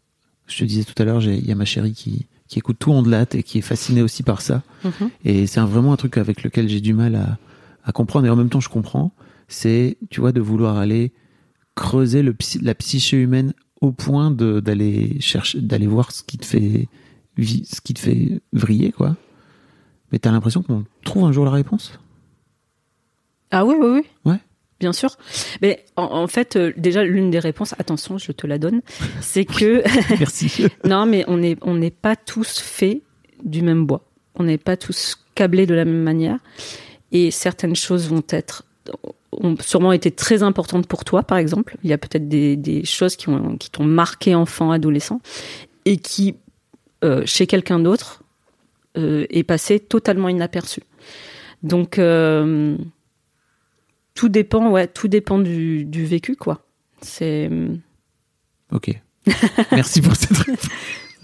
Je te disais tout à l'heure, il y a ma chérie qui, qui écoute tout Ondelat et qui est fascinée aussi par ça. Mhm. Et c'est vraiment un truc avec lequel j'ai du mal à, à comprendre. Et en même temps, je comprends. C'est, tu vois, de vouloir aller creuser le, la psyché humaine au point d'aller chercher, d'aller voir ce qui te fait, ce qui te fait vriller, quoi. Mais t'as l'impression qu'on trouve un jour la réponse? Ah oui, oui, oui. Ouais. Bien sûr. Mais en, en fait, euh, déjà, l'une des réponses, attention, je te la donne, c'est que <laughs> Merci. <laughs> Non, mais on n'est on n'est pas tous faits du même bois. On n'est pas tous câblés de la même manière. Et certaines choses vont être ont sûrement été très importantes pour toi, par exemple. Il y a peut-être des, des choses qui ont qui t'ont marqué enfant, adolescent, et qui euh, chez quelqu'un d'autre euh, est passé totalement inaperçu. Donc euh, tout dépend, ouais, tout dépend du, du vécu, quoi. C'est ok. <laughs> Merci pour cette réponse.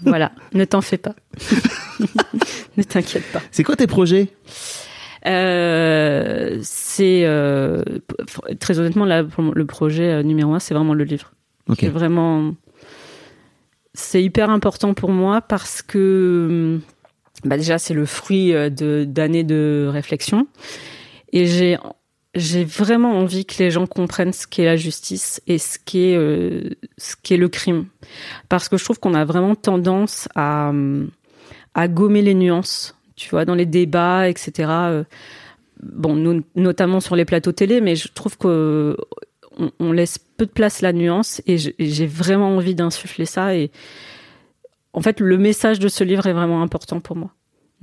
voilà, ne t'en fais pas. <laughs> <laughs> ne t'inquiète pas. C'est quoi tes projets? Euh, c'est euh, très honnêtement là le projet euh, numéro un, c'est vraiment le livre. C'est vraiment c'est hyper important pour moi parce que bah déjà c'est le fruit de d'années de réflexion. Et j'ai j'ai vraiment envie que les gens comprennent ce qu'est la justice et ce qu'est euh, ce qu'est le crime. Parce que je trouve qu'on a vraiment tendance à à gommer les nuances tu vois dans les débats etc euh, bon nous, notamment sur les plateaux télé mais je trouve que on, on laisse peu de place à la nuance et j'ai vraiment envie d'insuffler ça et en fait le message de ce livre est vraiment important pour moi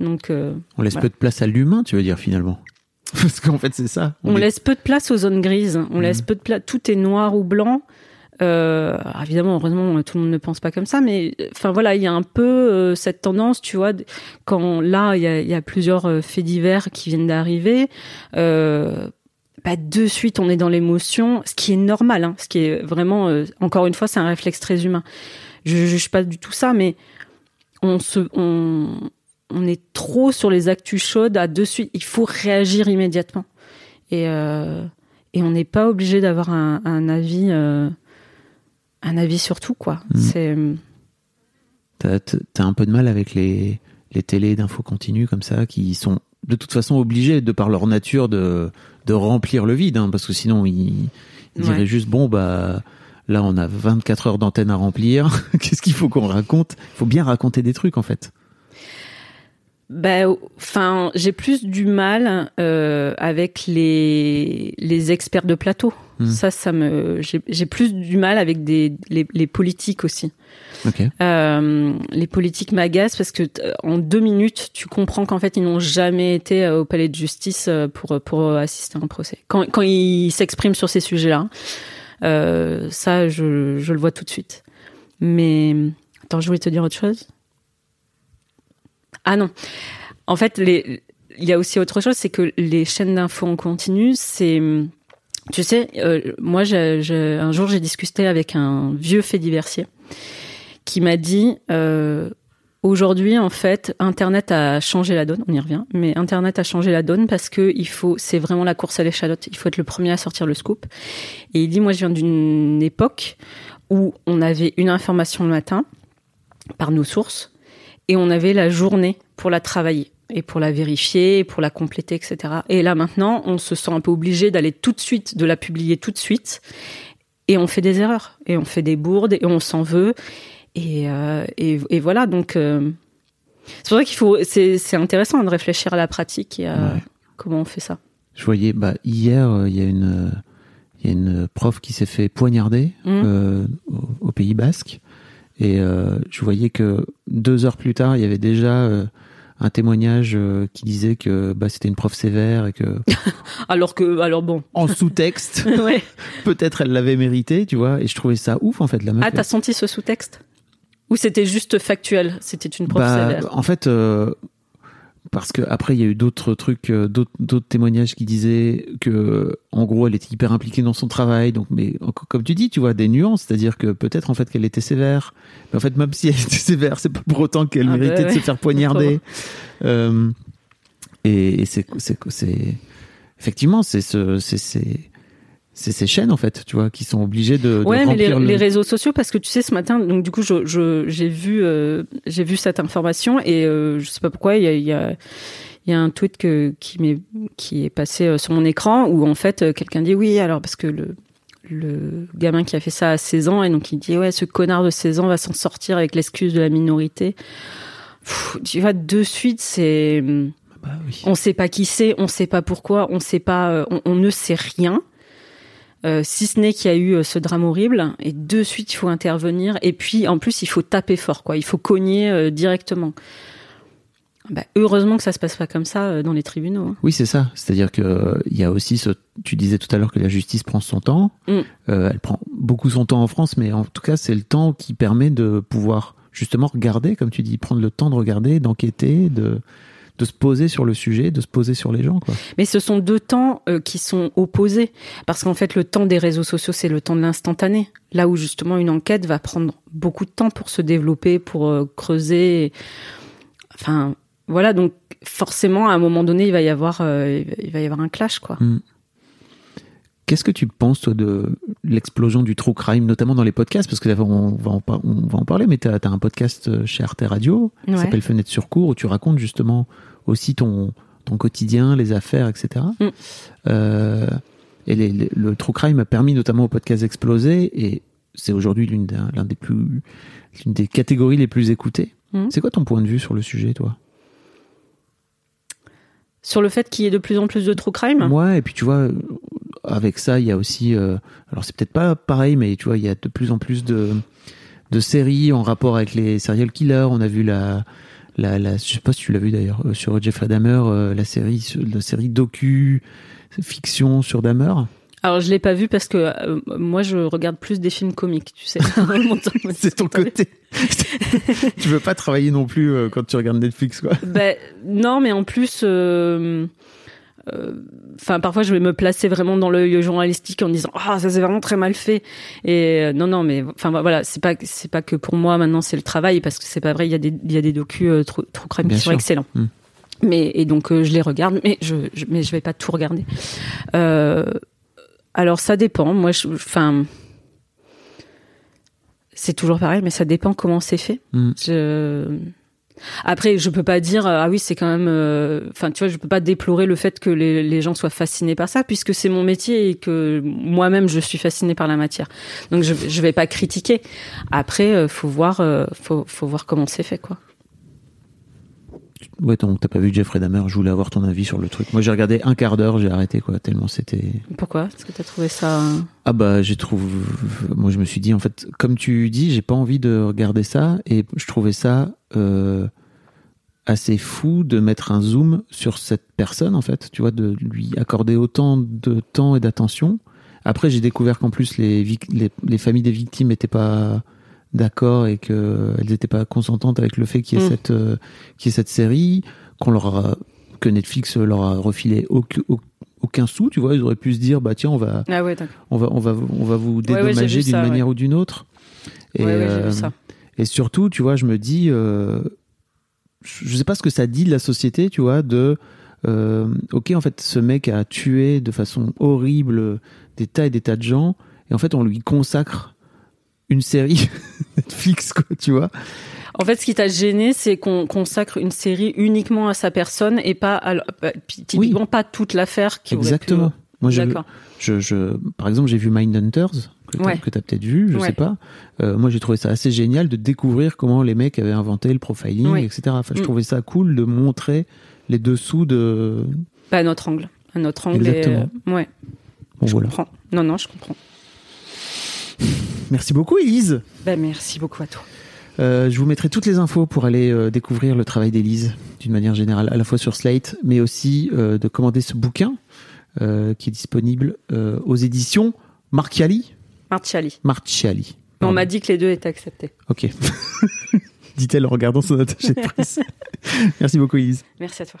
donc euh, On laisse Voilà. peu de place à l'humain, tu veux dire, finalement <laughs> Parce qu'en fait, c'est ça. on, est- laisse peu de place aux zones grises on Mhm. laisse peu de place tout est noir ou blanc Euh, évidemment, heureusement, tout le monde ne pense pas comme ça, mais enfin voilà, il y a un peu euh, cette tendance, tu vois, quand là, il y a, plusieurs euh, faits divers qui viennent d'arriver. Euh, bah, de suite, on est dans l'émotion, ce qui est normal, hein, ce qui est vraiment, euh, encore une fois, c'est un réflexe très humain. Je ne juge pas du tout ça, mais on se, on, on est trop sur les actus chaudes à de suite. Il faut réagir immédiatement. Et, et on n'est pas obligé d'avoir un, avis, un avis sur tout, quoi. Mm. C'est, T'as t'as un peu de mal avec les, les télés d'infos continues comme ça, qui sont de toute façon obligés, de par leur nature, de, de remplir le vide, hein, parce que sinon ils, ils diraient Ouais. juste bon bah là on a 24 heures d'antenne à remplir, <laughs> qu'est-ce qu'il faut qu'on raconte? Il faut bien raconter des trucs en fait. Ben, enfin, j'ai plus du mal euh, avec les les experts de plateau. Hmm. Ça, ça me, j'ai plus du mal avec des les, les politiques aussi. Euh, les politiques m'agacent parce que t- en deux minutes, tu comprends qu'en fait, ils n'ont jamais été euh, au palais de justice euh, pour pour assister à un procès. Quand quand ils s'expriment sur ces sujets-là, euh, ça, je je le vois tout de suite. Mais attends, je voulais te dire autre chose. Ah non. En fait, il y a aussi autre chose, c'est que les chaînes d'infos en continu, c'est, tu sais, euh, moi, j'ai- un jour, j'ai discuté avec un vieux fait diversier qui m'a dit, euh, aujourd'hui, en fait, Internet a changé la donne. On y revient, mais Internet a changé la donne parce que il faut, c'est vraiment la course à l'échalote. Il faut être le premier à sortir le scoop. Et il dit, moi, je viens d'une époque où on avait une information le matin par nos sources et on avait la journée pour la travailler et pour la vérifier, et pour la compléter, etc. Et là maintenant, on se sent un peu obligé d'aller tout de suite, de la publier tout de suite, et on fait des erreurs, et on fait des bourdes, et on s'en veut, et, euh, et, et voilà. Donc euh, c'est pour ça qu'il faut, c'est intéressant de réfléchir à la pratique et à Ouais. comment on fait ça. Je voyais bah hier euh, il y a une il y a une prof qui s'est fait poignarder au, au Pays Basque et euh, je voyais que deux heures plus tard il y avait déjà euh, un témoignage euh, qui disait que bah, c'était une prof sévère et que <laughs> Alors que, alors bon, <laughs> en sous-texte. <laughs> Ouais. peut-être elle l'avait mérité tu vois et je trouvais ça ouf en fait la meuf. Ah, t'as senti ce sous-texte? Ou c'était juste factuel? C'était une prof Bah, sévère? en fait, euh, parce que après il y a eu d'autres trucs, euh, d'autres témoignages qui disaient que, en gros, elle était hyper impliquée dans son travail. Donc, mais comme tu dis, tu vois des nuances, c'est-à-dire que peut-être en fait qu'elle était sévère, mais en fait même si elle était <laughs> sévère, c'est pas pour autant qu'elle Ah bah méritait de se faire poignarder. Euh, et et c'est effectivement c'est ce c'est c'est ces chaînes en fait, tu vois, qui sont obligées de, de Ouais, mais les, remplir le- les réseaux sociaux, parce que tu sais, ce matin, donc du coup, je, je- j'ai vu, euh, j'ai vu cette information et euh, je sais pas pourquoi, il y a, y a, il y a un tweet que, qui m'est, qui est passé euh, sur mon écran où en fait, euh, quelqu'un dit oui, alors parce que le, le gamin qui a fait ça à 16 ans et donc il dit ouais, ce connard de 16 ans va s'en sortir avec l'excuse de la minorité. Pff, tu vois, de suite, c'est, Bah oui. on sait pas qui c'est, on sait pas pourquoi, on sait pas, euh, on, on ne sait rien. Euh, si ce n'est qu'il y a eu euh, ce drame horrible et de suite il faut intervenir et puis en plus il faut taper fort quoi, il faut cogner euh, directement. Bah, heureusement que ça se passe pas comme ça euh, dans les tribunaux. hein. Oui, c'est ça. C'est-à-dire que il y a aussi ce. Tu disais tout à l'heure que la justice prend son temps. Mm. Elle prend beaucoup son temps en France, mais en tout cas, c'est le temps qui permet de pouvoir justement regarder, comme tu dis, prendre le temps de regarder, d'enquêter, de de se poser sur le sujet, de se poser sur les gens, quoi. Mais ce sont deux temps euh, qui sont opposés parce qu'en fait le temps des réseaux sociaux c'est le temps de l'instantané. Là où justement une enquête va prendre beaucoup de temps pour se développer, pour euh, creuser. Enfin voilà donc forcément à un moment donné il va y avoir euh, il va- il va y avoir un clash quoi. Qu'est-ce que tu penses toi de l'explosion du true crime, notamment dans les podcasts, parce que là, on va en, par- on va en parler, mais tu as, un podcast euh, chez Arte Radio qui Ouais. s'appelle Fenêtre sur cours où tu racontes justement aussi ton ton quotidien, les affaires, etc. Mm. Euh, et les- les- le true crime a permis notamment au podcast d'exploser et c'est aujourd'hui l'une des, l'un des plus l'une des catégories les plus écoutées. Mm. C'est quoi ton point de vue sur le sujet, toi? Sur le fait qu'il y ait de plus en plus de true crime? Ouais, et puis tu vois, euh, avec ça, il y a aussi, euh, alors c'est peut-être pas pareil, mais tu vois, il y a de plus en plus de, de séries en rapport avec les serial killers. On a vu la, la, la je sais pas si tu l'as vu d'ailleurs, euh, sur Jeffrey Dahmer, euh, la série, la série docu fiction sur Dahmer. Alors je l'ai pas vu parce que euh, moi je regarde plus des films comiques, tu sais. <laughs> C'est ton côté. tu veux pas travailler non plus euh, quand tu regardes Netflix, quoi. Ben non, mais en plus, euh, enfin parfois je vais me placer vraiment dans l'œil journalistique en disant ah ça c'est vraiment très mal fait. Et euh, non non mais enfin voilà c'est pas c'est pas que pour moi maintenant c'est le travail parce que c'est pas vrai il y a des il y a des docus euh, true crime Bien qui sont excellents. Mm. Mais et donc euh, je les regarde, mais je, je mais je vais pas tout regarder. Euh, alors ça dépend. Moi, enfin, c'est toujours pareil, mais ça dépend comment c'est fait. Mm. Je... Après, je peux pas dire ah oui c'est quand même. euh, Enfin, tu vois, je peux pas déplorer le fait que les, les gens soient fascinés par ça, puisque c'est mon métier et que moi-même je suis fascinée par la matière. Donc je je vais pas critiquer. Après, euh, faut voir, euh, faut faut voir comment c'est fait quoi. Ouais, donc t'as pas vu Jeffrey Dahmer, je voulais avoir ton avis sur le truc. Moi j'ai regardé un quart d'heure, j'ai arrêté quoi, tellement c'était... Pourquoi? Est-ce que tu as trouvé ça Ah bah j'ai trouvé... Moi je me suis dit, en fait, comme tu dis, j'ai pas envie de regarder ça, et je trouvais ça euh, assez fou de mettre un zoom sur cette personne, en fait, tu vois, de lui accorder autant de temps et d'attention. Après j'ai découvert qu'en plus les, vic- les, les familles des victimes étaient pas d'accord et qu'elles n'étaient pas consentantes avec le fait qu'il y ait Mm. cette euh, qu'il y ait cette série qu'on leur a, que Netflix leur a refilé aucun, aucun sou tu vois ils auraient pu se dire bah tiens on va Ah ouais, on va on va on va vous Ouais, ouais, j'ai dédommager vu d'une manière ou d'une autre et ouais, ouais, j'ai euh, vu ça. et surtout tu vois je me dis euh, je je sais pas ce que ça dit de la société tu vois de euh, ok en fait ce mec a tué de façon horrible des tas et des tas de gens et en fait on lui consacre une série <laughs> Netflix quoi tu vois En fait, ce qui t'a gêné, c'est qu'on consacre une série uniquement à sa personne et pas à, bah, typiquement pas toute l'affaire qui pu- exactement moi je, je, je par exemple j'ai vu Mindhunters que t'as Ouais. peut-être vu je Ouais. sais pas Euh, moi j'ai trouvé ça assez génial de découvrir comment les mecs avaient inventé le profiling Ouais. etc enfin je Mm. trouvais ça cool de montrer les dessous de Pas à notre angle. À notre angle. Exactement. euh, ouais. bon je voilà comprends. Non, non, je comprends. <laughs> merci beaucoup Elise Ben, merci beaucoup à toi. Euh, je vous mettrai toutes les infos pour aller euh, découvrir le travail d'Élise d'une manière générale, à la fois sur Slate, mais aussi euh, de commander ce bouquin euh, qui est disponible euh, aux éditions Marchiali. Marciali. Marchiali. On m'a dit que les deux étaient acceptés. Ok. <laughs> Dit-elle en regardant son attaché de presse. <laughs> Merci beaucoup, Élise. Merci à toi.